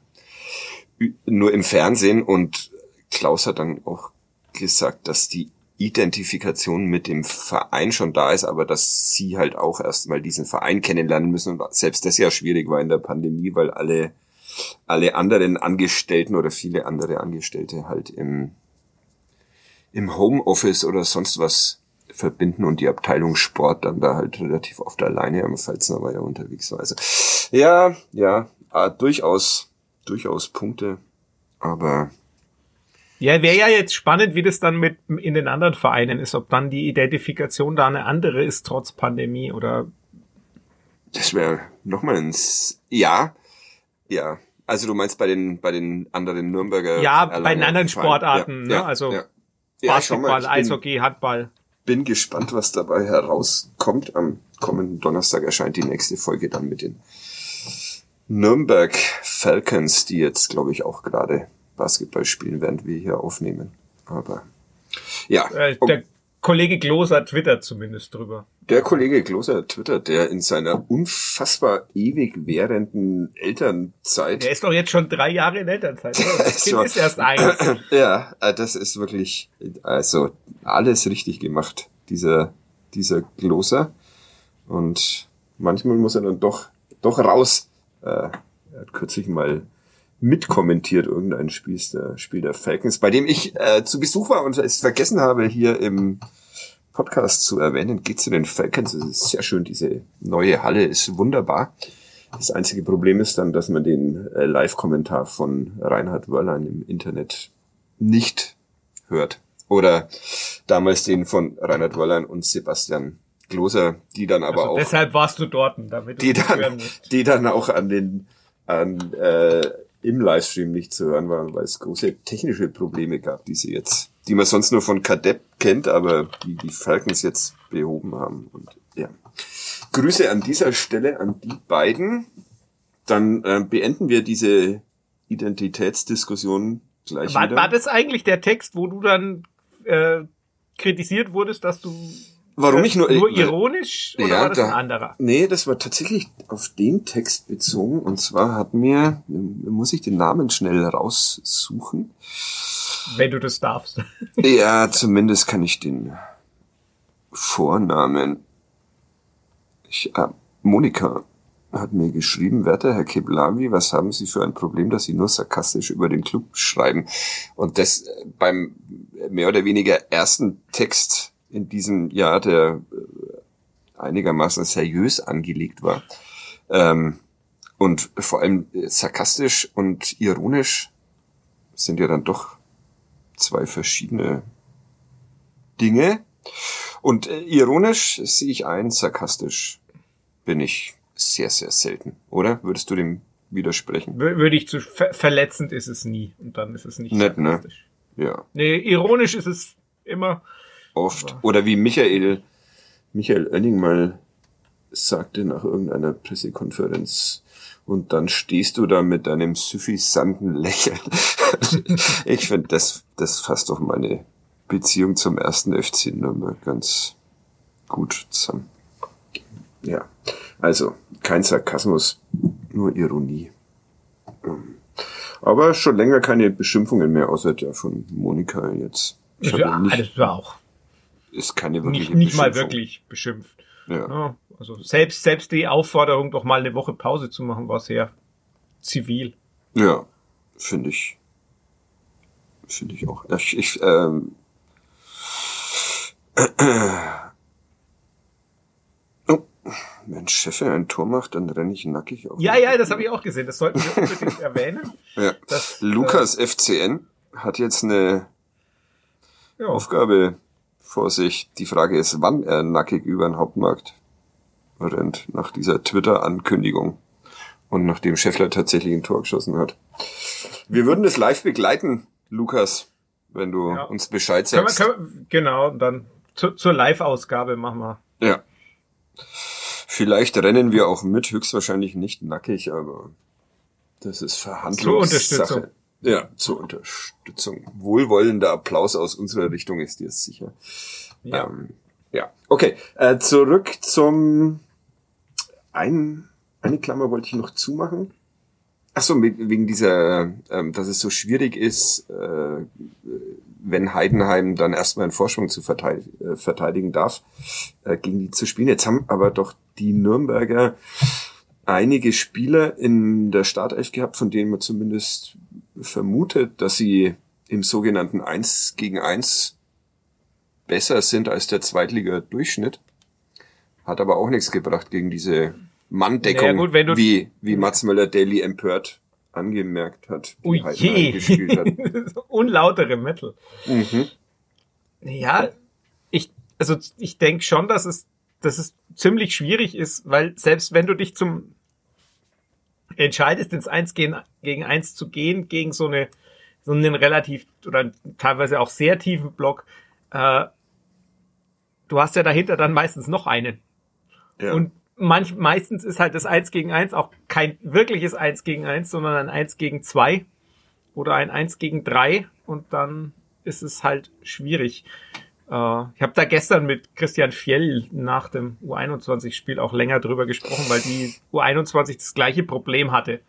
nur im Fernsehen. Und Klaus hat dann auch gesagt, dass die Identifikation mit dem Verein schon da ist, aber dass sie halt auch erstmal diesen Verein kennenlernen müssen. Und selbst das ja schwierig war in der Pandemie, weil alle alle anderen Angestellten oder viele andere Angestellte halt im, im Homeoffice oder sonst was verbinden und die Abteilung Sport dann da halt relativ oft alleine am Pfalzner Weiher unterwegs war. Also ja, ja, äh, durchaus, durchaus Punkte, aber ja, wäre ja jetzt spannend, wie das dann mit in den anderen Vereinen ist, ob dann die Identifikation da eine andere ist trotz Pandemie oder. Das wäre nochmal ein ja, ja. Also du meinst bei den bei den anderen Nürnberger Ja, bei den anderen Sportarten, ja, ne? Ja, also ja. Basketball, mal, Eishockey, Handball. Bin gespannt, was dabei herauskommt. Am kommenden Donnerstag erscheint die nächste Folge dann mit den Nürnberg Falcons, die jetzt, glaube ich, auch gerade Basketball spielen, während wir hier aufnehmen. Aber ja. Äh, der Kollege Gloser twittert zumindest drüber. Der Kollege Gloser twittert, der in seiner unfassbar ewig währenden Elternzeit. Der ist doch jetzt schon drei Jahre in Elternzeit. Das Kind ist erst eins. Ja, äh, das ist wirklich, also alles richtig gemacht, dieser, dieser Gloser. Und manchmal muss er dann doch, doch raus. Äh, er hat kürzlich mal mitkommentiert irgendein Spiel der, Spiel der Falcons, bei dem ich äh, zu Besuch war und es vergessen habe, hier im Podcast zu erwähnen. Geht zu den Falcons. Es ist sehr schön. Diese neue Halle ist wunderbar. Das einzige Problem ist dann, dass man den äh, Live-Kommentar von Reinhard Wörlein im Internet nicht hört. Oder damals den von Reinhard Wörlein und Sebastian Gloser, die dann aber also auch. Deshalb warst du dort, damit du die dann, die dann auch an den an äh, im Livestream nicht zu hören waren, weil es große technische Probleme gab, die sie jetzt, die man sonst nur von Kadepp kennt, aber die die Falcons jetzt behoben haben. Und ja. Grüße an dieser Stelle an die beiden. Dann äh, beenden wir diese Identitätsdiskussion gleich war, wieder. War das eigentlich der Text, wo du dann äh, kritisiert wurdest, dass du Warum ich nur nur ironisch oder ja, war das da, ein anderer? Nee, das war tatsächlich auf den Text bezogen und zwar hat mir muss ich den Namen schnell raussuchen. Wenn du das darfst. ja, zumindest kann ich den Vornamen. Ich, äh, Monika hat mir geschrieben, werter Herr Keblavi, was haben Sie für ein Problem, dass Sie nur sarkastisch über den Club schreiben? Und das äh, beim mehr oder weniger ersten Text in diesem Jahr, der äh, einigermaßen seriös angelegt war. Ähm, und vor allem äh, sarkastisch und ironisch sind ja dann doch zwei verschiedene Dinge. Und äh, ironisch sehe ich ein, sarkastisch bin ich sehr, sehr selten, oder? Würdest du dem widersprechen? Würde ich zu ver verletzend ist es nie und dann ist es nicht Nett, ne? sarkastisch. Ne? Ja. Nee, ironisch ist es immer oft. Oder wie Michael, Michael Oenning mal sagte nach irgendeiner Pressekonferenz, und dann stehst du da mit deinem suffisanten Lächeln. ich finde, das, das fasst doch meine Beziehung zum ersten FC Nürnberg ganz gut zusammen. Ja, also kein Sarkasmus, nur Ironie. Ähm, aber schon länger keine Beschimpfungen mehr, außer der von Monika jetzt. Ich ja, nicht, das war auch ist keine wirkliche Nicht, nicht mal wirklich beschimpft. Ja. ja. Also selbst, selbst die Aufforderung, doch mal eine Woche Pause zu machen, war sehr zivil. Ja, finde ich. Finde ich auch. Ich, ich ähm, oh, wenn Chef ein Tor macht, dann renne ich nackig auf. Ja, ja, das habe ich auch gesehen. Das sollten wir unbedingt erwähnen. Ja. Dass, Lukas äh, FCN hat jetzt eine ja. Aufgabe vor sich. Die Frage ist, wann er nackig über den Hauptmarkt rennt, nach dieser Twitter-Ankündigung. Und nachdem Scheffler tatsächlich ein Tor geschossen hat. Wir würden das live begleiten, Lukas, wenn du ja. uns Bescheid sagst. Können wir, können wir, genau, dann zu, zur Live-Ausgabe machen wir. Ja. Vielleicht rennen wir auch mit, höchstwahrscheinlich nicht nackig, aber das ist Verhandlungssache. Ja, zur Unterstützung. Wohlwollender Applaus aus unserer Richtung ist dir sicher. Ja. Ähm, ja. Okay, äh, zurück zum ein, eine Klammer wollte ich noch zumachen. Ach so, wegen dieser, ähm, dass es so schwierig ist, äh, wenn Heidenheim dann erstmal einen Vorsprung zu verteidigen, äh, verteidigen darf, äh, gegen die zu spielen. Jetzt haben aber doch die Nürnberger einige Spieler in der Startelf gehabt, von denen man zumindest vermutet, dass sie im sogenannten 1 gegen 1 besser sind als der Zweitliga-Durchschnitt. Hat aber auch nichts gebracht gegen diese Manndeckung, naja, gut, wie, wie Mats Möller-Daly empört angemerkt hat. Ui je. Gespielt hat. Unlautere Metal. Mhm. Ja, ich, also ich denke schon, dass es, dass es ziemlich schwierig ist, weil selbst wenn du dich zum entscheidest, ins Eins gegen, gegen Eins zu gehen, gegen so eine so einen relativ oder teilweise auch sehr tiefen Block, äh, du hast ja dahinter dann meistens noch einen. Ja. Und manch, meistens ist halt das Eins gegen Eins auch kein wirkliches Eins gegen Eins, sondern ein Eins gegen zwei oder ein Eins gegen drei und dann ist es halt schwierig. Äh, ich habe da gestern mit Christian Fjell nach dem U21-Spiel auch länger drüber gesprochen, weil die U21 das gleiche Problem hatte.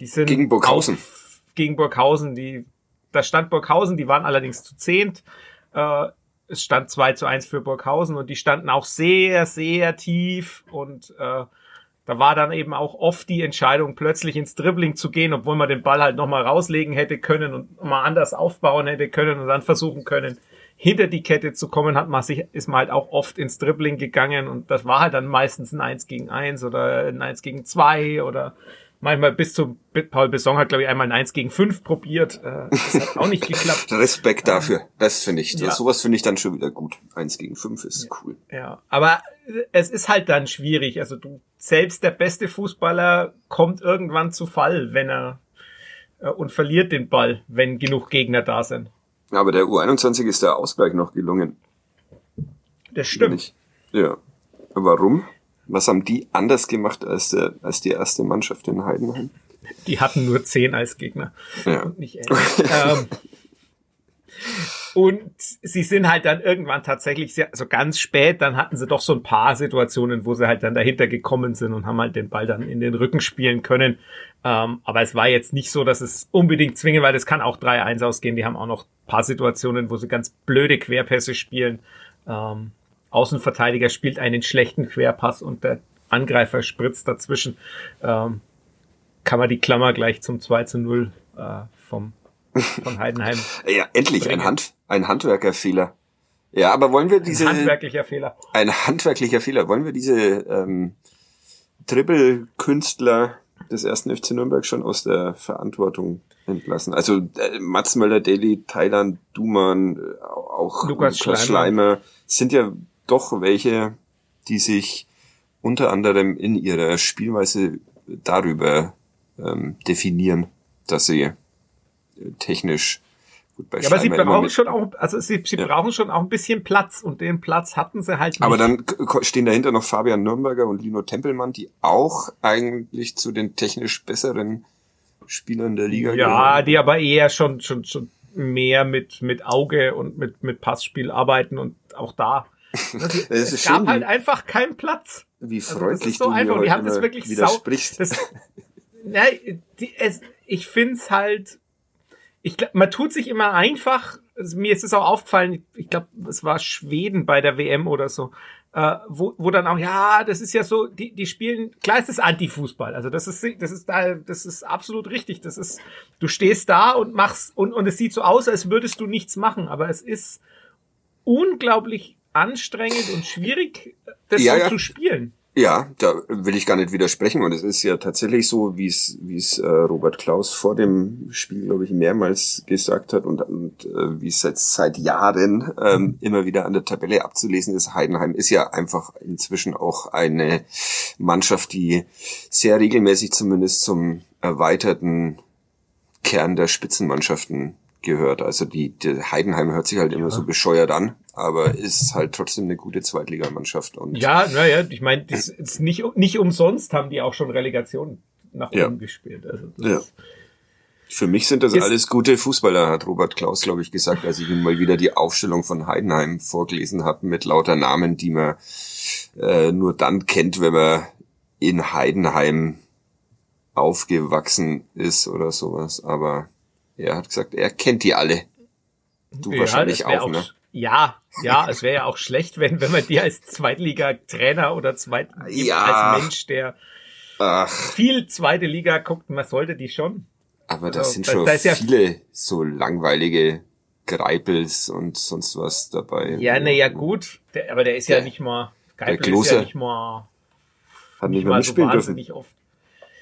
Die sind gegen Burghausen. Auf, gegen Burghausen, die da stand Burghausen, die waren allerdings zu zehnt. Äh, es stand 2 zu 1 für Burghausen und die standen auch sehr, sehr tief und äh, da war dann eben auch oft die Entscheidung, plötzlich ins Dribbling zu gehen, obwohl man den Ball halt nochmal rauslegen hätte können und mal anders aufbauen hätte können und dann versuchen können, hinter die Kette zu kommen, hat man sich, ist man halt auch oft ins Dribbling gegangen und das war halt dann meistens ein 1 gegen 1 oder ein 1 gegen 2 oder manchmal bis zu Paul Besson hat, glaube ich, einmal ein 1 gegen 5 probiert. Äh, das hat auch nicht geklappt. Respekt dafür. Das finde ich. Ja. Sowas finde ich dann schon wieder gut. 1 gegen 5 ist ja. cool. Ja, aber es ist halt dann schwierig. Also du, selbst der beste Fußballer kommt irgendwann zu Fall, wenn er äh, und verliert den Ball, wenn genug Gegner da sind. Aber der U21 ist der Ausgleich noch gelungen. Das stimmt. Ja. Warum? Was haben die anders gemacht als, der, als die erste Mannschaft in Heidenheim? Die hatten nur zehn als Gegner. Ja. Und nicht ähm, und sie sind halt dann irgendwann tatsächlich sehr, also ganz spät, dann hatten sie doch so ein paar Situationen, wo sie halt dann dahinter gekommen sind und haben halt den Ball dann in den Rücken spielen können. Ähm, aber es war jetzt nicht so, dass es unbedingt zwingend, weil es kann auch 3-1 ausgehen. Die haben auch noch paar Situationen, wo sie ganz blöde Querpässe spielen. Ähm, Außenverteidiger spielt einen schlechten Querpass und der Angreifer spritzt dazwischen. Ähm, kann man die Klammer gleich zum 2 zu 0 äh, vom, von Heidenheim. ja, endlich bringen. ein, Hand, ein Handwerkerfehler. Ja, aber wollen wir diese. Ein handwerklicher Fehler. Ein handwerklicher Fehler. Wollen wir diese ähm, Dribbelkünstler des ersten FC Nürnberg schon aus der Verantwortung entlassen? Also äh, Mats Möller-Daly, Thailand, Duman, äh, auch Lukas, Schleimer. Schleimer sind ja doch welche, die sich unter anderem in ihrer Spielweise darüber ähm, definieren, dass sie äh, technisch gut ja, aber sie brauchen schon auch, also sie, sie ja. brauchen schon auch ein bisschen Platz und den Platz hatten sie halt nicht. Aber dann stehen dahinter noch Fabian Nürnberger und Lino Tempelmann, die auch eigentlich zu den technisch besseren Spielern der Liga ja, gehören. Ja, die aber eher schon, schon, schon mehr mit, mit Auge und mit, mit Passspiel arbeiten und auch da das, es, es gab halt einfach keinen Platz. Wie freundlich also so du einfach. mir die haben das wirklich widersprichst. Sau, das, na, die, es, ich find's halt, ich glaub, man tut sich immer einfach, mir ist es auch aufgefallen, ich glaube, es war Schweden bei der WM oder so, äh, wo, wo dann auch, ja, das ist ja so, die, die spielen, klar ist das Anti-Fußball, also das ist, das ist da, das ist absolut richtig, das ist, du stehst da und machst, und, und es sieht so aus, als würdest du nichts machen, aber es ist unglaublich anstrengend und schwierig, das ja, so ja. zu spielen. Ja, da will ich gar nicht widersprechen. Und es ist ja tatsächlich so, wie es, wie es äh, Robert Klaus vor dem Spiel, glaube ich, mehrmals gesagt hat und, und äh, wie es seit, seit Jahren ähm, immer wieder an der Tabelle abzulesen ist. Heidenheim ist ja einfach inzwischen auch eine Mannschaft, die sehr regelmäßig zumindest zum erweiterten Kern der Spitzenmannschaften gehört. Also die, die Heidenheim hört sich halt immer ja. so bescheuert an, aber ist halt trotzdem eine gute Zweitligamannschaft. Und ja, naja, ich meine, das ist nicht, nicht umsonst haben die auch schon Relegation nach oben gespielt. Also ja. Für mich sind das alles gute Fußballer, hat Robert Klaus, glaube ich, gesagt, als ich ihm mal wieder die Aufstellung von Heidenheim vorgelesen habe mit lauter Namen, die man äh, nur dann kennt, wenn man in Heidenheim aufgewachsen ist oder sowas. Aber er hat gesagt, er kennt die alle. Du ja, wahrscheinlich auch, auch, ne? Ja, ja, es wäre ja auch schlecht, wenn, wenn man die als Zweitliga-Trainer oder Zweit ja. als Mensch, der Ach. viel zweite Liga guckt, man sollte die schon. Aber das also, sind schon da, da ja viele so langweilige Greipels und sonst was dabei. Ja, ne, ja gut, der, aber der ist ja, ja nicht mal, Greipel ist ja nicht mal, hat nicht, nicht mal so wahnsinnig dürfen. oft.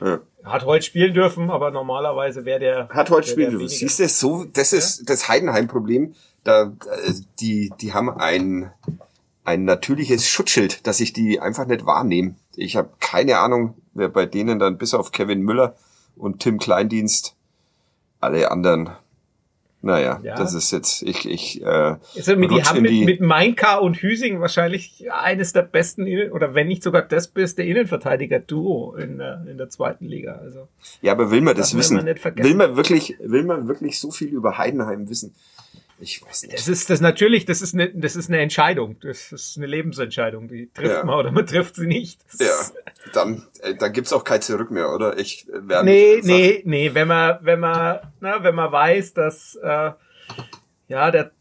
Ja. Hat heute spielen dürfen, aber normalerweise wäre der. Hat heute spielen dürfen. Siehst du, so, das ist ja? das Heidenheim-Problem. Da, äh, die, die haben ein, ein natürliches Schutzschild, dass ich die einfach nicht wahrnehme. Ich habe keine Ahnung, wer bei denen dann bis auf Kevin Müller und Tim Kleindienst alle anderen naja, ja. das ist jetzt, ich, ich, äh, also mit, die haben mit, die mit Mainka und Hüsing wahrscheinlich eines der besten, oder wenn nicht sogar das beste Innenverteidiger-Duo in der, in der zweiten Liga. Also, ja, aber will man das, das wissen? Will man wirklich, will man wirklich so viel über Heidenheim wissen? Ich weiß nicht. Das ist das natürlich, das ist eine, das ist eine Entscheidung. Das ist eine Lebensentscheidung. Die trifft ja. man oder man trifft sie nicht. Das ja, dann, äh, dann gibt's auch kein Zurück mehr, oder? Ich äh, werde Nee, nee, nee, wenn man, wenn man, na, wenn man weiß, dass, äh, ja, der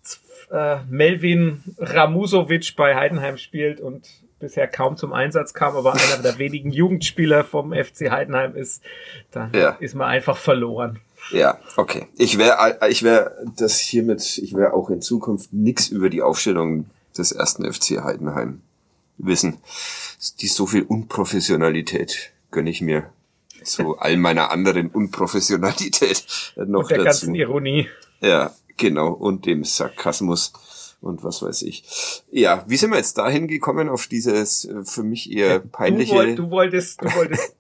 äh, Melvin Ramusovic bei Heidenheim spielt und bisher kaum zum Einsatz kam, aber einer der wenigen Jugendspieler vom FC Heidenheim ist, dann ja. ist man einfach verloren. Ja, okay. Ich wäre ich wär das hiermit, ich wäre auch in Zukunft nix über die Aufstellung des ersten FC Heidenheim wissen. Die so viel Unprofessionalität gönne ich mir. Zu all meiner anderen Unprofessionalität noch Und der dazu. ganzen Ironie. Ja, genau. Und dem Sarkasmus und was weiß ich. Ja, wie sind wir jetzt dahin gekommen auf dieses äh, für mich eher peinliche... Du, wollt, du wolltest, du wolltest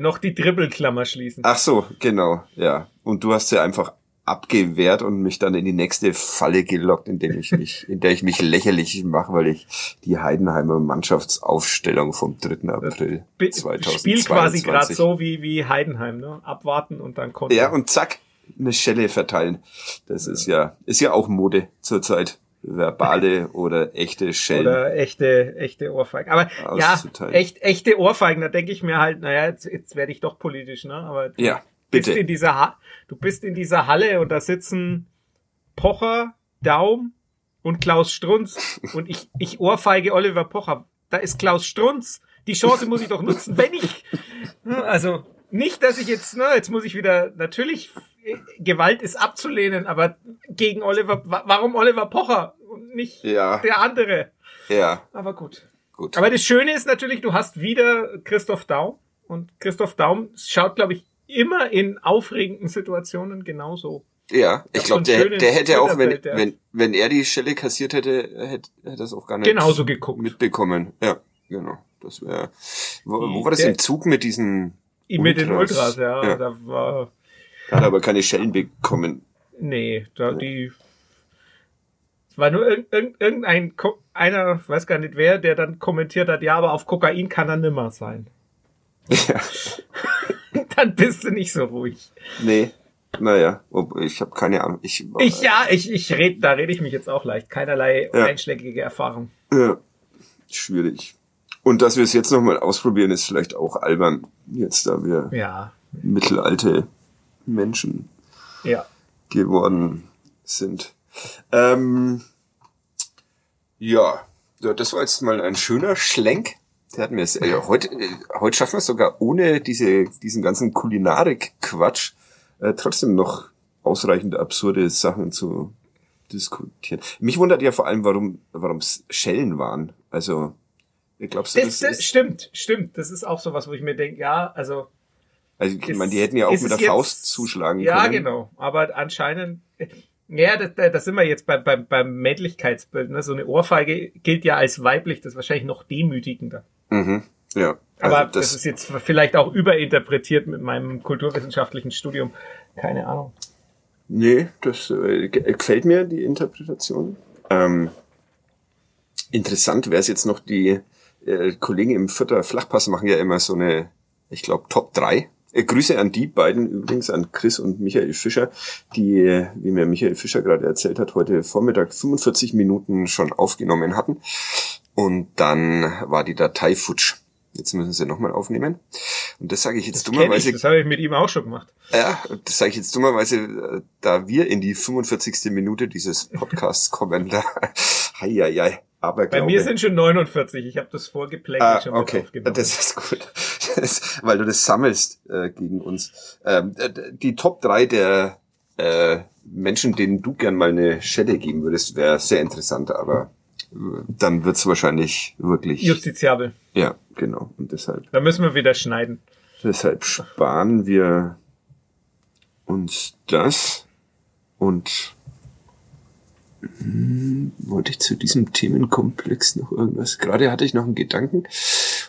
noch die Dribbelklammer schließen. Ach so, genau, ja. Und du hast ja einfach abgewehrt und mich dann in die nächste Falle gelockt, in der ich mich, in der ich mich lächerlich mache, weil ich die Heidenheimer Mannschaftsaufstellung vom 3. April 2022. Spiel quasi gerade so wie, wie Heidenheim, ne? Abwarten und dann konnte. Ja, und zack, eine Schelle verteilen. Das ist ja, ist ja auch Mode zurzeit verbale oder echte Schellen. Oder echte, echte Ohrfeigen. Aber ja, echt, echte Ohrfeigen, da denke ich mir halt, naja, jetzt, jetzt werde ich doch politisch, ne? Aber du ja, bitte. Bist in dieser ha du bist in dieser Halle und da sitzen Pocher, Daum und Klaus Strunz und ich, ich ohrfeige Oliver Pocher. Da ist Klaus Strunz. Die Chance muss ich doch nutzen, wenn ich, also, nicht, dass ich jetzt, ne, jetzt muss ich wieder, natürlich, Gewalt ist abzulehnen, aber gegen Oliver, warum Oliver Pocher und nicht ja. der andere? Ja. Aber gut. Gut. Aber das Schöne ist natürlich, du hast wieder Christoph Daum und Christoph Daum schaut, glaube ich, immer in aufregenden Situationen genauso. Ja, ich glaube, der, der hätte auch, wenn, wenn, wenn er die Stelle kassiert hätte, hätte, hätte das auch gar nicht genauso geguckt. mitbekommen. Ja, genau. Das wäre. Wo, wo war das der, im Zug mit diesen mit den Ultras, ja. ja. Da war. Hat aber keine Schellen bekommen. Nee, da die. Es war nur irg irgendein einer, weiß gar nicht wer, der dann kommentiert hat, ja, aber auf Kokain kann er nimmer sein. Ja. dann bist du nicht so ruhig. Nee. Naja, ich habe keine Ahnung. Ich, ich ja, ich, ich red, da rede ich mich jetzt auch leicht. Keinerlei ja. einschlägige Erfahrung. Ja, schwierig. Und dass wir es jetzt nochmal ausprobieren, ist vielleicht auch albern. Jetzt, da wir ja. mittelalte Menschen ja. geworden sind. Ähm, ja, das war jetzt mal ein schöner Schlenk. Der hat mir es, äh, heute, äh, heute schaffen wir es sogar ohne diese, diesen ganzen Kulinarik-Quatsch äh, trotzdem noch ausreichend absurde Sachen zu diskutieren. Mich wundert ja vor allem, warum, warum es Schellen waren. Also, Glaubst du, das, das, das stimmt, stimmt. Das ist auch so was, wo ich mir denke, ja, also. Also ich meine, die hätten ja auch mit der jetzt, Faust zuschlagen ja, können. Ja, genau. Aber anscheinend, ja, das, das sind wir jetzt beim, beim, beim Männlichkeitsbild. Ne? So eine Ohrfeige gilt ja als weiblich, das ist wahrscheinlich noch demütigender. Mhm. Ja. Also Aber das, das ist jetzt vielleicht auch überinterpretiert mit meinem kulturwissenschaftlichen Studium. Keine Ahnung. Nee, das äh, gefällt mir, die Interpretation. Ähm, interessant wäre es jetzt noch die äh, Kollegen im Vierter Flachpass machen ja immer so eine, ich glaube, Top 3. Äh, Grüße an die beiden übrigens, an Chris und Michael Fischer, die, äh, wie mir Michael Fischer gerade erzählt hat, heute Vormittag 45 Minuten schon aufgenommen hatten. Und dann war die Datei futsch. Jetzt müssen sie nochmal aufnehmen. Und das sage ich jetzt das dummerweise. Ich, das habe ich mit ihm auch schon gemacht. Ja, das sage ich jetzt dummerweise, äh, da wir in die 45. Minute dieses Podcasts kommen. Da, hei, hei, hei. Aber Bei mir sind schon 49. Ich habe das vorgeplänkelt ah, schon okay. aufgenommen. Das ist gut. Das, weil du das sammelst äh, gegen uns. Ähm, die Top 3 der äh, Menschen, denen du gern mal eine Schelle geben würdest, wäre sehr interessant, aber äh, dann wird's wahrscheinlich wirklich. Justiziabel. Ja, genau. Und deshalb. Da müssen wir wieder schneiden. Deshalb sparen wir uns das und wollte ich zu diesem Themenkomplex noch irgendwas? Gerade hatte ich noch einen Gedanken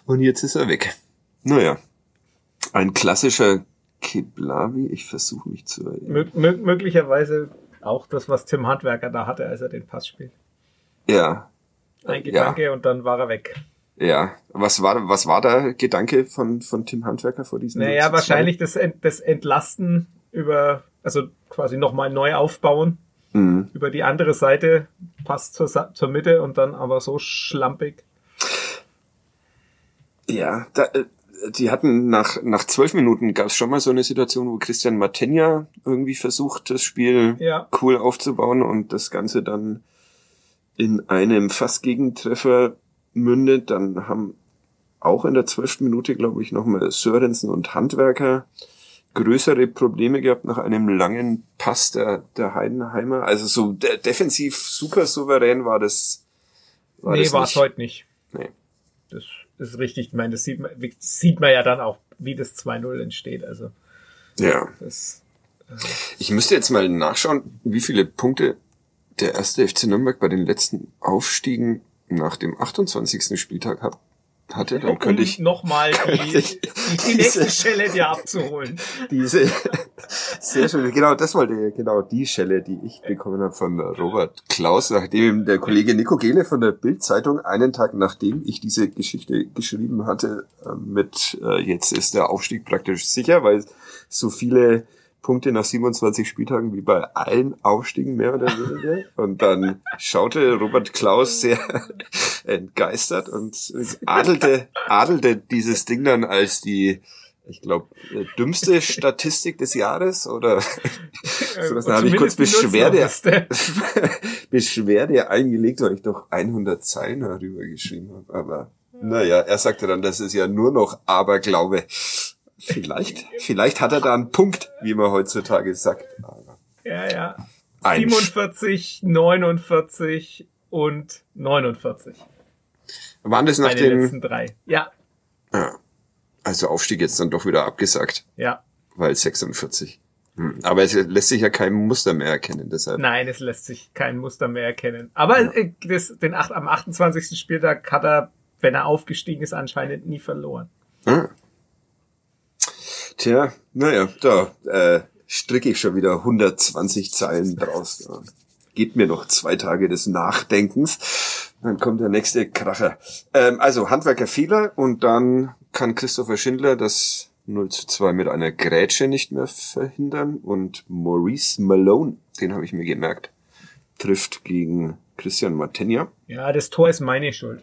und jetzt ist er weg. Naja, ein klassischer Kiblavi, ich versuche mich zu erinnern. Mö möglicherweise auch das, was Tim Handwerker da hatte, als er den Pass spielt. Ja. Ein Gedanke ja. und dann war er weg. Ja, was war, was war der Gedanke von, von Tim Handwerker vor diesem Naja, wahrscheinlich das, Ent, das Entlasten über, also quasi nochmal neu aufbauen. Mhm. Über die andere Seite, passt zur, zur Mitte und dann aber so schlampig. Ja, da, äh, die hatten nach, nach zwölf Minuten gab es schon mal so eine Situation, wo Christian Matenja irgendwie versucht, das Spiel ja. cool aufzubauen und das Ganze dann in einem Fast-Gegentreffer mündet. Dann haben auch in der zwölften Minute, glaube ich, nochmal Sörensen und Handwerker größere Probleme gehabt nach einem langen Pass der, der Heidenheimer. Also so de defensiv super souverän war das. War nee, war es heute nicht. Nee. Das ist richtig. Ich meine, das sieht man, sieht man ja dann auch, wie das 2-0 entsteht. Also. Ja. Das, also. Ich müsste jetzt mal nachschauen, wie viele Punkte der erste FC Nürnberg bei den letzten Aufstiegen nach dem 28. Spieltag hat hatte, dann könnte ich nochmal die, die, die nächste Schelle dir abzuholen. Diese sehr schön, genau, das wollte genau die Schelle, die ich bekommen habe von Robert Klaus, nachdem der Kollege Nico Gehle von der Bild-Zeitung einen Tag nachdem ich diese Geschichte geschrieben hatte, äh, mit äh, jetzt ist der Aufstieg praktisch sicher, weil so viele Punkte nach 27 Spieltagen wie bei allen Aufstiegen mehr oder weniger. Und dann schaute Robert Klaus sehr entgeistert und adelte, adelte dieses Ding dann als die, ich glaube, dümmste Statistik des Jahres oder sowas. Da habe ich kurz Beschwerde, Beschwerde eingelegt, weil ich doch 100 Zeilen darüber geschrieben habe. Aber naja, er sagte dann, das ist ja nur noch Aberglaube. Vielleicht, vielleicht hat er da einen Punkt, wie man heutzutage sagt. ja, ja. 47, 49 und 49. Waren das nach den, den letzten drei? Ja. ja. Also Aufstieg jetzt dann doch wieder abgesagt. Ja. Weil 46. Hm. Aber es lässt sich ja kein Muster mehr erkennen, deshalb. Nein, es lässt sich kein Muster mehr erkennen. Aber ja. Äh, das, den acht, am 28. Spieltag hat er, wenn er aufgestiegen ist, anscheinend nie verloren. Ah. Tja, naja, da äh, stricke ich schon wieder 120 Zeilen draus. Ja. Gebt mir noch zwei Tage des Nachdenkens. Dann kommt der nächste Kracher. Ähm, also Handwerker Fehler und dann kann Christopher Schindler das 0 zu 2 mit einer Grätsche nicht mehr verhindern und Maurice Malone, den habe ich mir gemerkt, trifft gegen Christian Martenja. Ja, das Tor ist meine Schuld.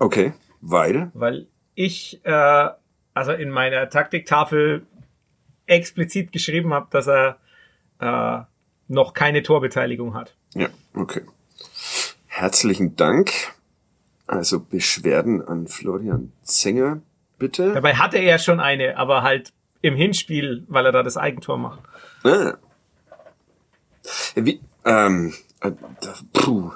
Okay, weil? Weil ich äh, also in meiner Taktiktafel explizit geschrieben habe, dass er äh, noch keine Torbeteiligung hat. Ja, okay. Herzlichen Dank. Also Beschwerden an Florian Zenger, bitte. Dabei hatte er ja schon eine, aber halt im Hinspiel, weil er da das Eigentor macht. Ah. Wie, ähm, äh, puh.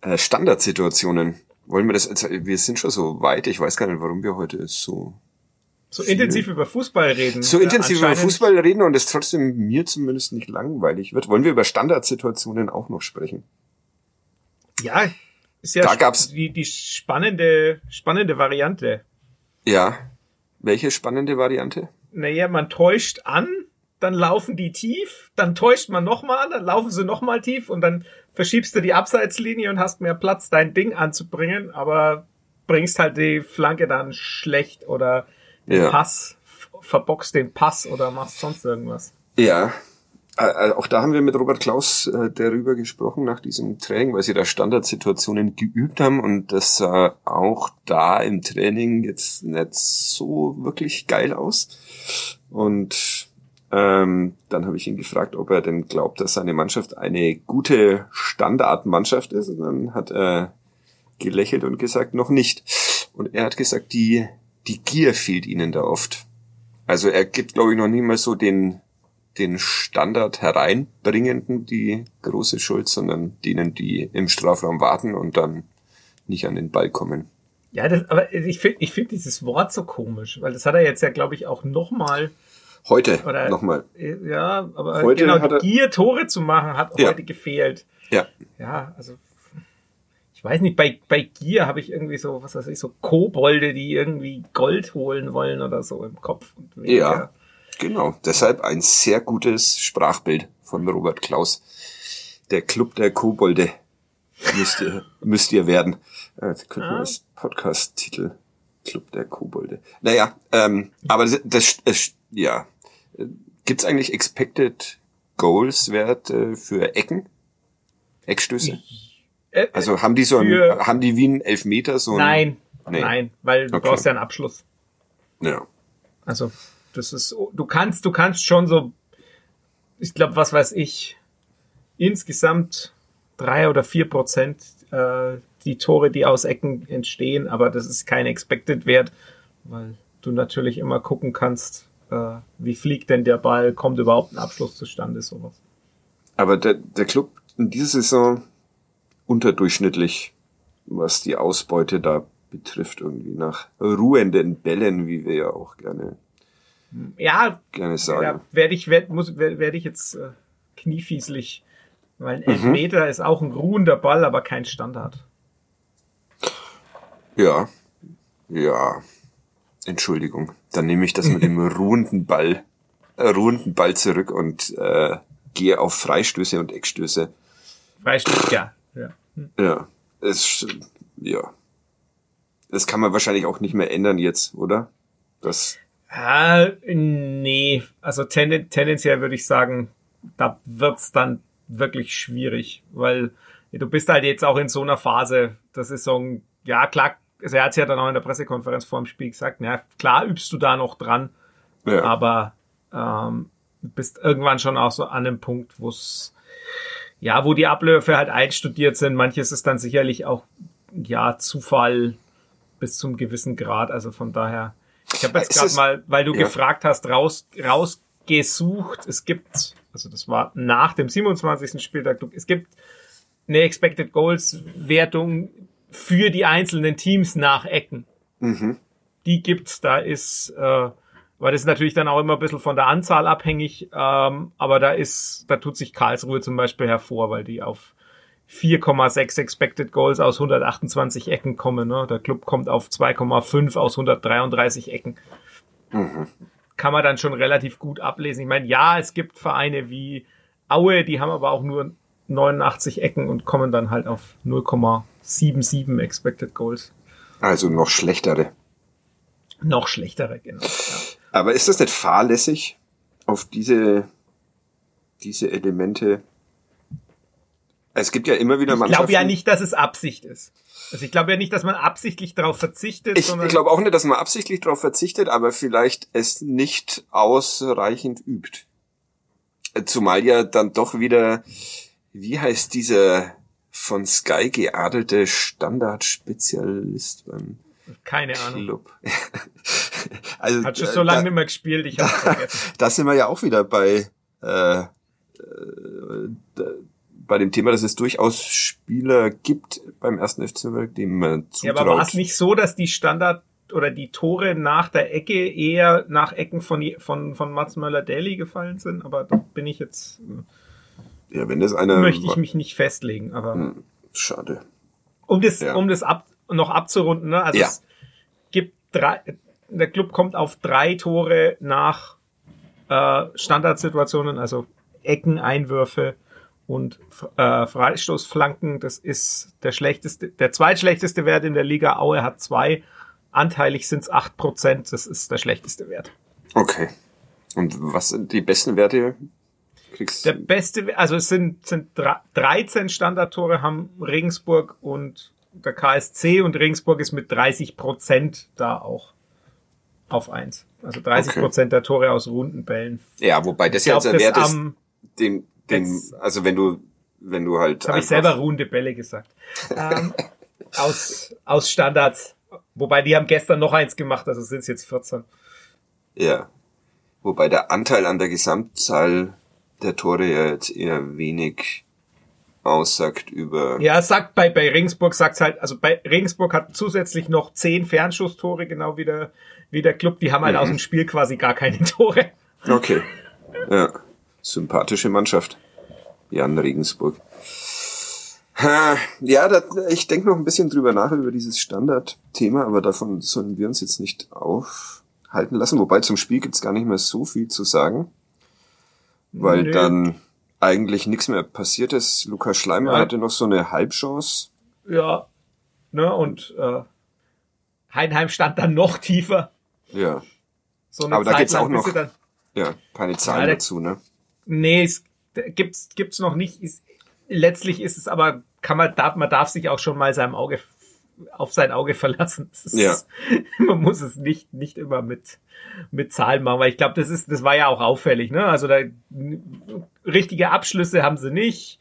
Äh, Standardsituationen. Wollen wir das, wir sind schon so weit, ich weiß gar nicht, warum wir heute so so intensiv über Fußball reden. So intensiv über Fußball reden und es trotzdem mir zumindest nicht langweilig wird. Wollen wir über Standardsituationen auch noch sprechen? Ja, ist ja da gab's die, die spannende, spannende Variante. Ja. Welche spannende Variante? Naja, man täuscht an, dann laufen die tief, dann täuscht man nochmal, dann laufen sie nochmal tief und dann verschiebst du die Abseitslinie und hast mehr Platz, dein Ding anzubringen, aber bringst halt die Flanke dann schlecht oder ja. Pass, verboxt den Pass oder machst sonst irgendwas. Ja, auch da haben wir mit Robert Klaus äh, darüber gesprochen nach diesem Training, weil sie da Standardsituationen geübt haben und das sah auch da im Training jetzt nicht so wirklich geil aus. Und ähm, dann habe ich ihn gefragt, ob er denn glaubt, dass seine Mannschaft eine gute Standardmannschaft ist. Und dann hat er gelächelt und gesagt, noch nicht. Und er hat gesagt, die die Gier fehlt ihnen da oft. Also er gibt, glaube ich, noch nie mal so den, den Standard hereinbringenden die große Schuld, sondern denen, die im Strafraum warten und dann nicht an den Ball kommen. Ja, das, aber ich finde ich finde dieses Wort so komisch, weil das hat er jetzt ja, glaube ich, auch nochmal Heute nochmal. Ja, aber heute genau, hat er, Gier Tore zu machen hat ja. heute gefehlt. Ja. Ja, also ich weiß nicht, bei, bei Gier habe ich irgendwie so, was weiß ich, so Kobolde, die irgendwie Gold holen wollen oder so im Kopf. ja, genau. Deshalb ein sehr gutes Sprachbild von Robert Klaus. Der Club der Kobolde müsst ihr, müsst ihr werden. Äh, könnten wir ah. das Podcast-Titel Club der Kobolde. Naja, ähm, aber das, das, das ja. Gibt's eigentlich Expected Goals Werte für Ecken? Eckstöße? Äh, also haben die so ein, haben die wie ein Elfmeter so ein, Nein, nee. nein, weil du okay. brauchst ja einen Abschluss. Ja. Also, das ist, du kannst, du kannst schon so, ich glaube, was weiß ich, insgesamt drei oder vier Prozent äh, die Tore, die aus Ecken entstehen, aber das ist kein Expected Wert, weil du natürlich immer gucken kannst, äh, wie fliegt denn der Ball, kommt überhaupt ein Abschluss zustande, sowas. Aber der, der Club in dieser Saison unterdurchschnittlich, was die Ausbeute da betrifft, irgendwie nach ruhenden Bällen, wie wir ja auch gerne ja gerne sagen. Ja, werde ich werd, muss werde ich jetzt äh, kniefieslich, weil ein mhm. Elfmeter mhm. ist auch ein ruhender Ball, aber kein Standard. Ja, ja. Entschuldigung. Dann nehme ich das mit dem ruhenden Ball, äh, ruhenden Ball zurück und äh, gehe auf Freistöße und Eckstöße. Freistöße, ja. Ja. Es, ja. Das kann man wahrscheinlich auch nicht mehr ändern jetzt, oder? Das. Ah, nee. Also tenden, tendenziell würde ich sagen, da wird's dann wirklich schwierig, weil du bist halt jetzt auch in so einer Phase der Saison, ja klar, also er hat ja dann auch in der Pressekonferenz vor dem Spiel gesagt, na klar übst du da noch dran, ja. aber ähm, bist irgendwann schon auch so an dem Punkt, wo es ja, wo die Abläufe halt einstudiert sind. Manches ist dann sicherlich auch ja Zufall bis zum gewissen Grad. Also von daher, ich habe jetzt gerade mal, weil du ja. gefragt hast, raus rausgesucht. Es gibt, also das war nach dem 27. Spieltag, es gibt eine Expected Goals Wertung für die einzelnen Teams nach Ecken. Mhm. Die gibt's, da ist, äh, weil das ist natürlich dann auch immer ein bisschen von der Anzahl abhängig, ähm, aber da ist, da tut sich Karlsruhe zum Beispiel hervor, weil die auf 4,6 Expected Goals aus 128 Ecken kommen. Ne? Der Club kommt auf 2,5 aus 133 Ecken. Mhm. Kann man dann schon relativ gut ablesen. Ich meine, ja, es gibt Vereine wie Aue, die haben aber auch nur 89 Ecken und kommen dann halt auf 0,77 Expected Goals. Also noch schlechtere. Noch schlechtere, genau. Aber ist das nicht fahrlässig, auf diese, diese Elemente? Es gibt ja immer wieder Mannschaften. Ich glaube ja nicht, dass es Absicht ist. Also ich glaube ja nicht, dass man absichtlich darauf verzichtet. Ich, ich glaube auch nicht, dass man absichtlich darauf verzichtet, aber vielleicht es nicht ausreichend übt. Zumal ja dann doch wieder wie heißt dieser von Sky geadelte Standardspezialist beim keine Ahnung. Club. also, Hat schon so lange nicht mehr gespielt, ich hab's vergessen. da sind wir ja auch wieder bei, äh, äh, bei dem Thema, dass es durchaus Spieler gibt beim ersten FC Nürnberg, dem man zutraut. Ja, aber war es nicht so, dass die Standard oder die Tore nach der Ecke eher nach Ecken von, von, von Mats Möller-Daly gefallen sind? Aber da bin ich jetzt... Äh, ja, wenn das einer. Möchte ich mich nicht festlegen, aber. Hm, schade. Um das, ja. um das ab, noch abzurunden, ne? Also ja. es gibt drei, der Club kommt auf drei Tore nach äh, Standardsituationen, also Ecken, Einwürfe und äh, Freistoßflanken. Das ist der schlechteste, der zweitschlechteste Wert in der Liga. Aue hat zwei. Anteilig sind es acht Prozent. Das ist der schlechteste Wert. Okay. Und was sind die besten Werte kriegst. Der beste, also es sind, sind 13 Standardtore haben Regensburg und der KSC und Regensburg ist mit 30 Prozent da auch auf eins. Also 30 Prozent okay. der Tore aus runden Bällen. Ja, wobei das jetzt der Wert ist, den, den, also wenn du, wenn du halt. Habe ich selber runde Bälle gesagt. ähm, aus, aus Standards. Wobei die haben gestern noch eins gemacht, also sind es jetzt 14. Ja. Wobei der Anteil an der Gesamtzahl der Tore ja jetzt eher wenig aussagt über. Ja, es sagt bei, bei Regensburg sagt's halt, also bei Regensburg hat zusätzlich noch zehn Fernschusstore, genau wie der, wie der Club, die haben halt mhm. aus dem Spiel quasi gar keine Tore. Okay. Ja. Sympathische Mannschaft. Jan Regensburg. Ja, das, ich denke noch ein bisschen drüber nach über dieses Standardthema, aber davon sollen wir uns jetzt nicht aufhalten lassen. Wobei zum Spiel gibt's gar nicht mehr so viel zu sagen, weil nee. dann eigentlich nichts mehr passiert ist. Lukas Schleimer ja. hatte noch so eine Halbchance. Ja, ne, und äh, Heinheim stand dann noch tiefer. Ja. So eine Aber Zeit da gibt's auch noch dann, ja, keine Zahlen ja, dazu, ne? Nee, es gibt's gibt's noch nicht. Ist, letztlich ist es aber kann man darf man darf sich auch schon mal seinem Auge auf sein Auge verlassen. Ist, ja. Man muss es nicht nicht immer mit mit Zahlen machen, weil ich glaube, das ist das war ja auch auffällig, ne? Also da richtige Abschlüsse haben sie nicht.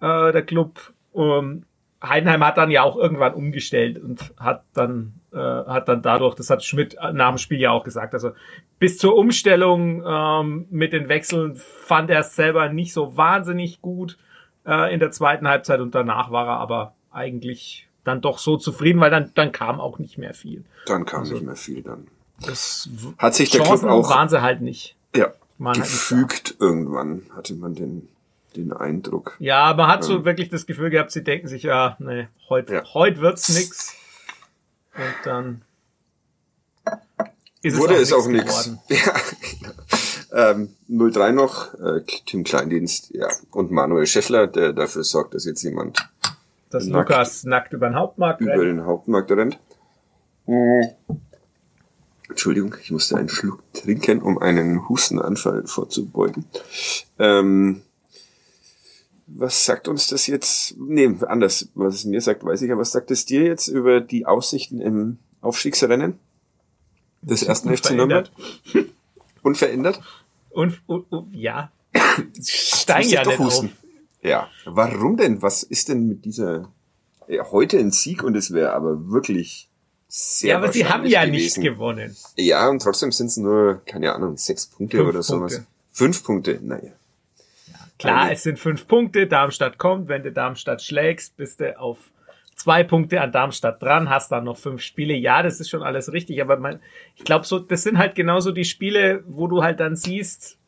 Äh, der Club ähm, Heidenheim hat dann ja auch irgendwann umgestellt und hat dann äh, hat dann dadurch, das hat Schmidt nach dem Spiel ja auch gesagt, also bis zur Umstellung ähm, mit den Wechseln fand er es selber nicht so wahnsinnig gut äh, in der zweiten Halbzeit und danach war er aber eigentlich dann doch so zufrieden, weil dann dann kam auch nicht mehr viel. Dann kam also, nicht mehr viel dann. Das hat sich der Chancen Club auch waren sie halt nicht. Ja. Halt gefügt halt irgendwann hatte man den den Eindruck. Ja, man hat so ähm, wirklich das Gefühl gehabt, sie denken sich, ja, nee, heute ja. heut wird's nix. Und dann ist wurde es auch, nix. Ja. ähm, 03 noch, äh, Tim Kleindienst, ja, und Manuel Scheffler, der dafür sorgt, dass jetzt jemand dass nackt, Lukas nackt über den Hauptmarkt über rennt. den Hauptmarkt rennt. Hm. Entschuldigung, ich musste einen Schluck trinken, um einen Hustenanfall vorzubeugen. Ähm, was sagt uns das jetzt? Nee, anders. Was es mir sagt, weiß ich. Aber was sagt es dir jetzt über die Aussichten im Aufstiegsrennen des ersten FC Nürnberg? Unverändert? Und, und, und ja. Steigen ja nicht husten. Auf. Ja. Warum denn? Was ist denn mit dieser ja, heute ein Sieg und es wäre aber wirklich sehr Ja, aber sie haben ja gewesen. nicht gewonnen. Ja, und trotzdem sind es nur, keine Ahnung, sechs Punkte Fünf oder sowas. Punkte. Fünf Punkte, naja. Klar, es sind fünf Punkte. Darmstadt kommt. Wenn du Darmstadt schlägst, bist du auf zwei Punkte an Darmstadt dran, hast dann noch fünf Spiele. Ja, das ist schon alles richtig. Aber man, ich glaube, so, das sind halt genauso die Spiele, wo du halt dann siehst,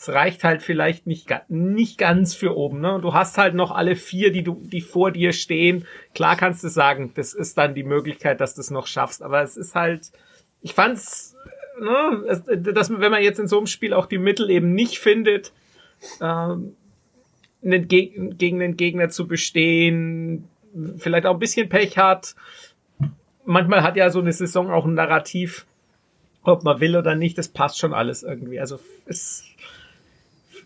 es reicht halt vielleicht nicht, nicht ganz für oben. Ne? Und du hast halt noch alle vier, die du, die vor dir stehen. Klar kannst du sagen, das ist dann die Möglichkeit, dass du es noch schaffst. Aber es ist halt, ich fand's, ne, dass wenn man jetzt in so einem Spiel auch die Mittel eben nicht findet, ähm, gegen den Gegner zu bestehen, vielleicht auch ein bisschen Pech hat. Manchmal hat ja so eine Saison auch ein Narrativ, ob man will oder nicht, das passt schon alles irgendwie. Also es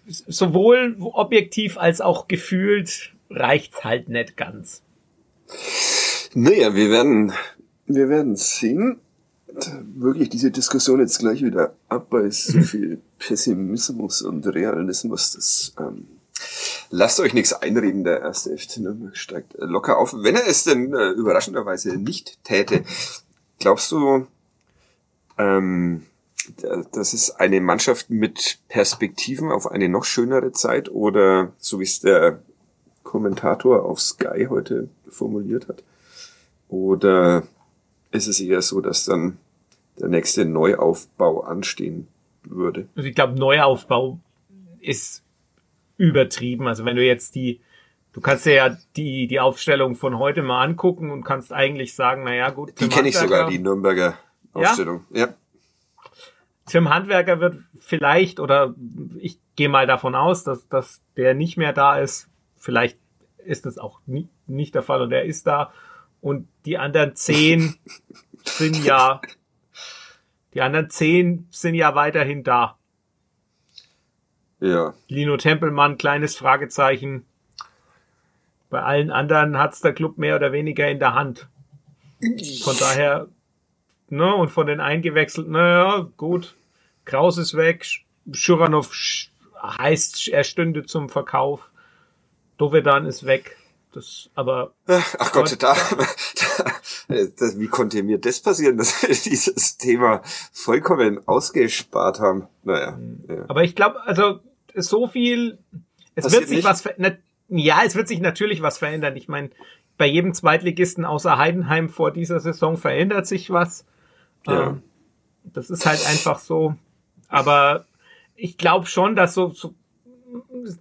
sowohl objektiv als auch gefühlt reicht's halt nicht ganz. Naja, wir werden, wir werden sehen wirklich diese Diskussion jetzt gleich wieder ab bei so viel Pessimismus und Realismus. Das ähm, lasst euch nichts einreden, der erste FC Nürnberg steigt locker auf. Wenn er es denn äh, überraschenderweise nicht täte, glaubst du, ähm, das ist eine Mannschaft mit Perspektiven auf eine noch schönere Zeit oder so wie es der Kommentator auf Sky heute formuliert hat? Oder ist es eher so, dass dann der nächste Neuaufbau anstehen würde. Also ich glaube, Neuaufbau ist übertrieben. Also wenn du jetzt die, du kannst dir ja die, die Aufstellung von heute mal angucken und kannst eigentlich sagen, naja, gut. Die kenne ich sogar, die Nürnberger Aufstellung. Ja? ja. Tim Handwerker wird vielleicht, oder ich gehe mal davon aus, dass, dass der nicht mehr da ist. Vielleicht ist das auch nie, nicht der Fall und er ist da. Und die anderen zehn sind ja die anderen zehn sind ja weiterhin da. Ja. Lino Tempelmann, kleines Fragezeichen. Bei allen anderen hat's der Club mehr oder weniger in der Hand. Von daher, ne, und von den Eingewechselten, naja, gut. Kraus ist weg. Schuranov heißt, er stünde zum Verkauf. Dovedan ist weg. Das, aber. Ach Gott, da, da, das, wie konnte mir das passieren, dass wir dieses Thema vollkommen ausgespart haben? Naja. Ja. Aber ich glaube, also so viel, es Passiert wird sich nicht? was verändern. Ja, es wird sich natürlich was verändern. Ich meine, bei jedem Zweitligisten außer Heidenheim vor dieser Saison verändert sich was. Ja. Ähm, das ist halt einfach so. Aber ich glaube schon, dass so, so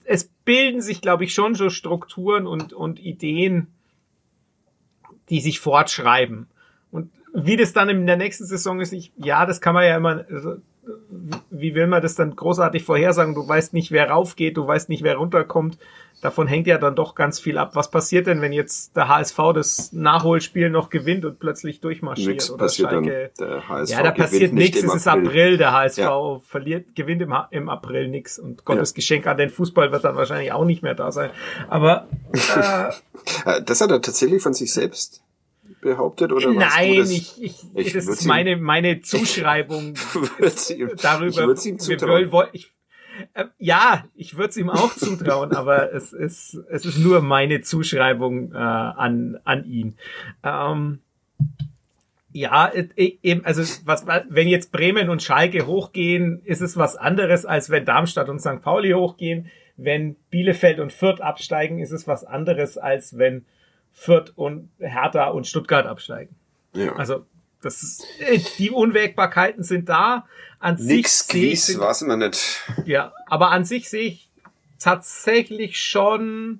es bilden sich, glaube ich, schon so Strukturen und, und Ideen, die sich fortschreiben. Und wie das dann in der nächsten Saison ist, ich, ja, das kann man ja immer, also, wie will man das dann großartig vorhersagen? Du weißt nicht, wer raufgeht, du weißt nicht, wer runterkommt davon hängt ja dann doch ganz viel ab. Was passiert denn, wenn jetzt der HSV das Nachholspiel noch gewinnt und plötzlich durchmarschiert? Nix oder passiert Schalke? dann. Der HSV ja, da passiert nichts. Es ist April. Der HSV ja. verliert, gewinnt im, im April nichts und Gottes ja. Geschenk an den Fußball wird dann wahrscheinlich auch nicht mehr da sein. Aber äh, äh das hat er tatsächlich von sich selbst behauptet oder Nein, das? ich, ich, ich das ist meine meine Zuschreibung darüber. Ich, ihm wir, wir, ich, äh, ja, ich würde es ihm auch zutrauen, aber es ist, es ist nur meine Zuschreibung äh, an, an ihn. Ähm, ja, eben, also was, wenn jetzt Bremen und Schalke hochgehen, ist es was anderes, als wenn Darmstadt und St. Pauli hochgehen. Wenn Bielefeld und Fürth absteigen, ist es was anderes, als wenn Fürth und Hertha und Stuttgart absteigen. Ja. Also das, äh, die Unwägbarkeiten sind da. An Nix sich sehe weiß man nicht. Ja, aber an sich sehe ich tatsächlich schon,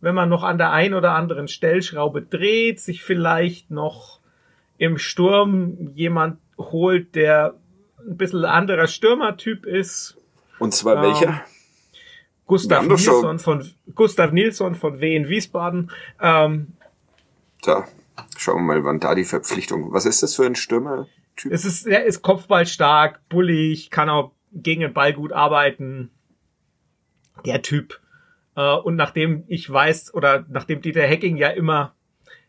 wenn man noch an der einen oder anderen Stellschraube dreht, sich vielleicht noch im Sturm jemand holt, der ein bisschen anderer Stürmertyp ist. Und zwar ähm, welcher? Gustav Nilsson von Gustav Nilsson von W in Wiesbaden. Ähm, da. Schauen wir mal, wann da die Verpflichtung. Was ist das für ein Stürmer-Typ? Es ist, er ist kopfballstark, bullig, kann auch gegen den Ball gut arbeiten. Der Typ. Äh, und nachdem ich weiß, oder nachdem Dieter Hacking ja immer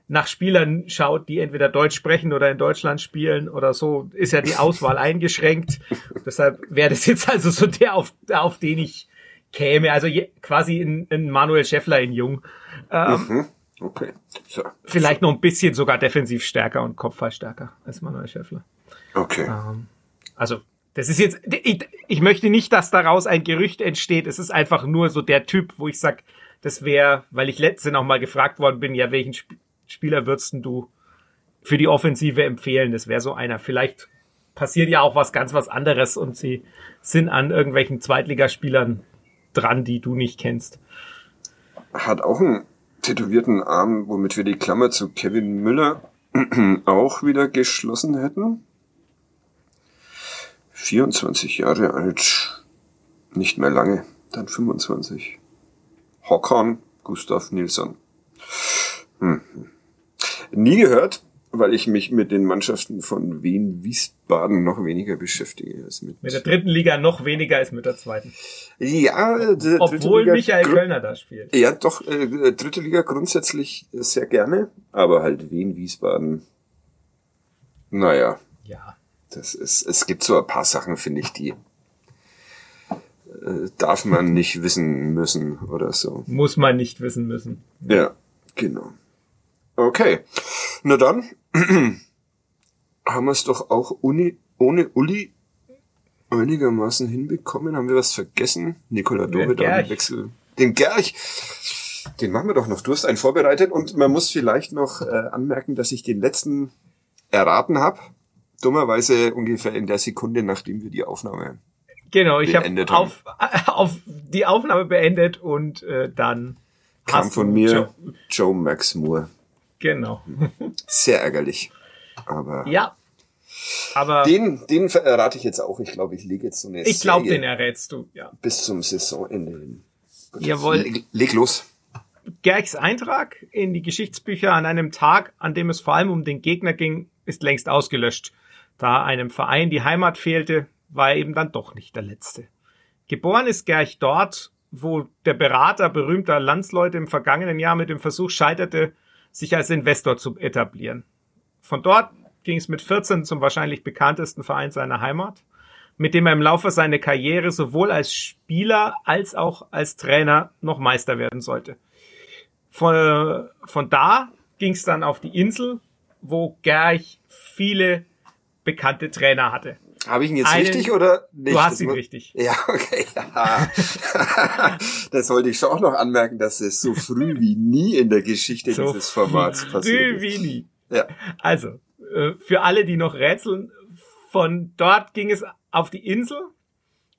nach Spielern schaut, die entweder Deutsch sprechen oder in Deutschland spielen oder so, ist ja die Auswahl eingeschränkt. Deshalb wäre das jetzt also so der, auf, auf den ich käme. Also je, quasi ein, ein Manuel Schäffler in Jung. Ähm, mhm. Okay. So. Vielleicht noch ein bisschen sogar defensiv stärker und Kopfball stärker als Manuel Schäffler. Okay. Ähm, also, das ist jetzt, ich, ich, möchte nicht, dass daraus ein Gerücht entsteht. Es ist einfach nur so der Typ, wo ich sag, das wäre, weil ich letzte noch mal gefragt worden bin, ja, welchen Sp Spieler würdest du für die Offensive empfehlen? Das wäre so einer. Vielleicht passiert ja auch was ganz was anderes und sie sind an irgendwelchen Zweitligaspielern dran, die du nicht kennst. Hat auch ein tätowierten Arm, womit wir die Klammer zu Kevin Müller auch wieder geschlossen hätten. 24 Jahre alt, nicht mehr lange, dann 25. Håkon Gustav Nilsson. Hm. Nie gehört, weil ich mich mit den Mannschaften von Wien Wiesbaden noch weniger beschäftige als mit. Mit der dritten Liga noch weniger als mit der zweiten. Ja, obwohl Liga, Michael Kölner da spielt. Ja, doch, äh, dritte Liga grundsätzlich sehr gerne, aber halt Wien Wiesbaden. Naja. Ja. Das ist, es gibt so ein paar Sachen, finde ich, die äh, darf man nicht wissen müssen oder so. Muss man nicht wissen müssen. Ja, genau. Okay. Na dann haben wir es doch auch Uni, ohne Uli einigermaßen hinbekommen. Haben wir was vergessen? Nikola Dove da Wechsel. Den Gerch. Den machen wir doch noch. Du hast einen vorbereitet und man muss vielleicht noch äh, anmerken, dass ich den letzten erraten habe. Dummerweise ungefähr in der Sekunde, nachdem wir die Aufnahme Genau, ich habe auf, auf die Aufnahme beendet und äh, dann kam von mir Joe, Joe Max Moore. Genau. Sehr ärgerlich. Aber. Ja. Aber. Den, den errate ich jetzt auch. Ich glaube, ich lege jetzt so eine Ich glaube, den errätst du, ja. Bis zum Saisonende hin. Jawohl. Leg, leg los. Gerchs Eintrag in die Geschichtsbücher an einem Tag, an dem es vor allem um den Gegner ging, ist längst ausgelöscht. Da einem Verein die Heimat fehlte, war er eben dann doch nicht der Letzte. Geboren ist Gerch dort, wo der Berater berühmter Landsleute im vergangenen Jahr mit dem Versuch scheiterte, sich als Investor zu etablieren. Von dort ging es mit 14 zum wahrscheinlich bekanntesten Verein seiner Heimat, mit dem er im Laufe seiner Karriere sowohl als Spieler als auch als Trainer noch Meister werden sollte. Von, von da ging es dann auf die Insel, wo Gerch viele bekannte Trainer hatte. Habe ich ihn jetzt Einen, richtig oder nicht? Du hast ihn richtig. Ja, okay. das wollte ich schon auch noch anmerken, dass es so früh wie nie in der Geschichte so dieses Formats passiert ist. Früh wie nie. Ja. Also, äh, für alle, die noch rätseln, von dort ging es auf die Insel,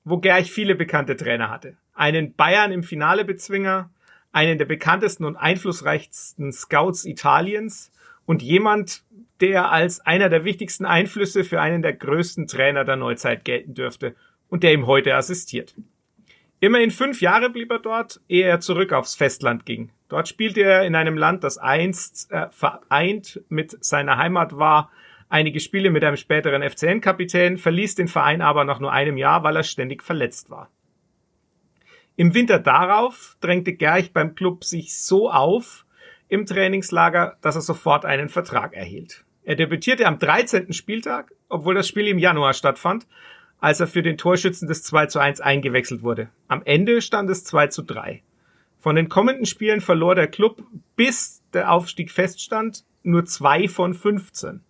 wo Gerch viele bekannte Trainer hatte. Einen Bayern im Finale-Bezwinger, einen der bekanntesten und einflussreichsten Scouts Italiens und jemand, der als einer der wichtigsten Einflüsse für einen der größten Trainer der Neuzeit gelten dürfte und der ihm heute assistiert. Immerhin fünf Jahre blieb er dort, ehe er zurück aufs Festland ging. Dort spielte er in einem Land, das einst äh, vereint mit seiner Heimat war, einige Spiele mit einem späteren FCN-Kapitän, verließ den Verein aber nach nur einem Jahr, weil er ständig verletzt war. Im Winter darauf drängte Gerch beim Club sich so auf im Trainingslager, dass er sofort einen Vertrag erhielt. Er debütierte am 13. Spieltag, obwohl das Spiel im Januar stattfand, als er für den Torschützen des 2 zu 1 eingewechselt wurde. Am Ende stand es 2 zu 3. Von den kommenden Spielen verlor der Club, bis der Aufstieg feststand, nur zwei von 15.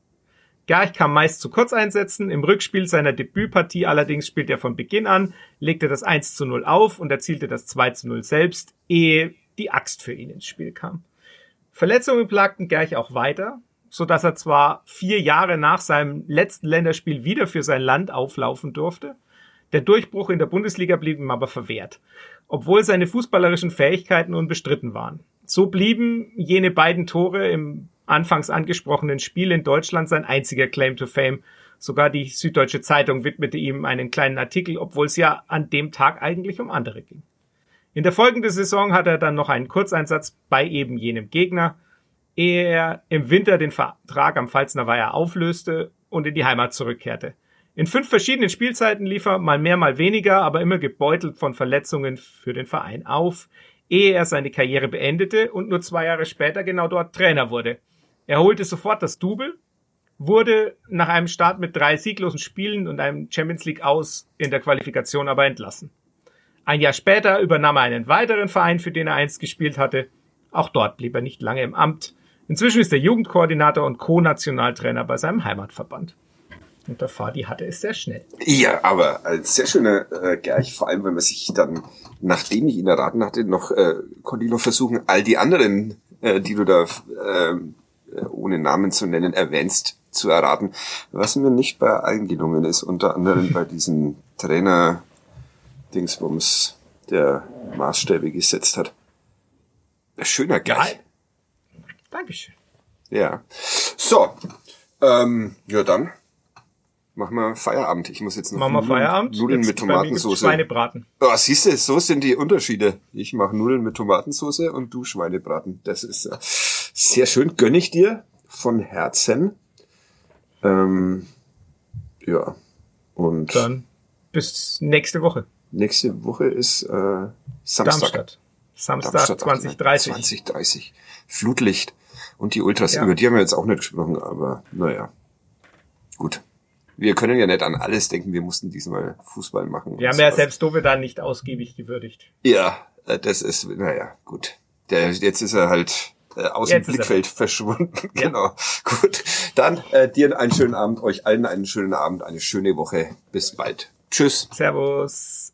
Gerch kam meist zu Kurzeinsätzen, im Rückspiel seiner Debütpartie allerdings spielte er von Beginn an, legte das 1 zu 0 auf und erzielte das 2 zu 0 selbst, ehe die Axt für ihn ins Spiel kam. Verletzungen plagten Gerch auch weiter so dass er zwar vier Jahre nach seinem letzten Länderspiel wieder für sein Land auflaufen durfte. Der Durchbruch in der Bundesliga blieb ihm aber verwehrt, obwohl seine fußballerischen Fähigkeiten unbestritten waren. So blieben jene beiden Tore im anfangs angesprochenen Spiel in Deutschland sein einziger Claim to Fame. Sogar die Süddeutsche Zeitung widmete ihm einen kleinen Artikel, obwohl es ja an dem Tag eigentlich um andere ging. In der folgenden Saison hat er dann noch einen Kurzeinsatz bei eben jenem Gegner ehe er im Winter den Vertrag am Pfalzner Weiher auflöste und in die Heimat zurückkehrte. In fünf verschiedenen Spielzeiten lief er mal mehr, mal weniger, aber immer gebeutelt von Verletzungen für den Verein auf, ehe er seine Karriere beendete und nur zwei Jahre später genau dort Trainer wurde. Er holte sofort das Double, wurde nach einem Start mit drei sieglosen Spielen und einem Champions League aus in der Qualifikation aber entlassen. Ein Jahr später übernahm er einen weiteren Verein, für den er einst gespielt hatte. Auch dort blieb er nicht lange im Amt. Inzwischen ist er Jugendkoordinator und Co-Nationaltrainer bei seinem Heimatverband. Und der Fadi hatte es sehr schnell. Ja, aber als sehr schöner äh, Gerch, vor allem wenn man sich dann, nachdem ich ihn erraten hatte, noch äh, konnte ich noch versuchen, all die anderen, äh, die du da äh, ohne Namen zu nennen erwähnst, zu erraten. Was mir nicht bei allen gelungen ist, unter anderem bei diesem Trainer Dingsbums, der Maßstäbe gesetzt hat. Schöner Gerch. Dankeschön. Ja. So. Ähm, ja, dann machen wir Feierabend. Ich muss jetzt noch machen wir Feierabend. Nudeln mit Tomatensauce. Schweinebraten. Oh, siehst du, so sind die Unterschiede. Ich mache Nudeln mit Tomatensauce und du Schweinebraten. Das ist äh, sehr schön. Gönn ich dir von Herzen. Ähm, ja. Und dann bis nächste Woche. Nächste Woche ist äh, Samstag. Darmstadt. Samstag Darmstadt 2030. 2030. Flutlicht. Und die Ultras, ja. über die haben wir jetzt auch nicht gesprochen, aber naja. Gut. Wir können ja nicht an alles denken, wir mussten diesmal Fußball machen. Wir haben ja selbst Dove da nicht ausgiebig gewürdigt. Ja, äh, das ist, naja, gut. Der, jetzt ist er halt äh, aus jetzt dem Blickfeld verschwunden. Ja. Genau. Gut. Dann äh, dir einen schönen Abend, euch allen einen schönen Abend, eine schöne Woche. Bis bald. Tschüss. Servus.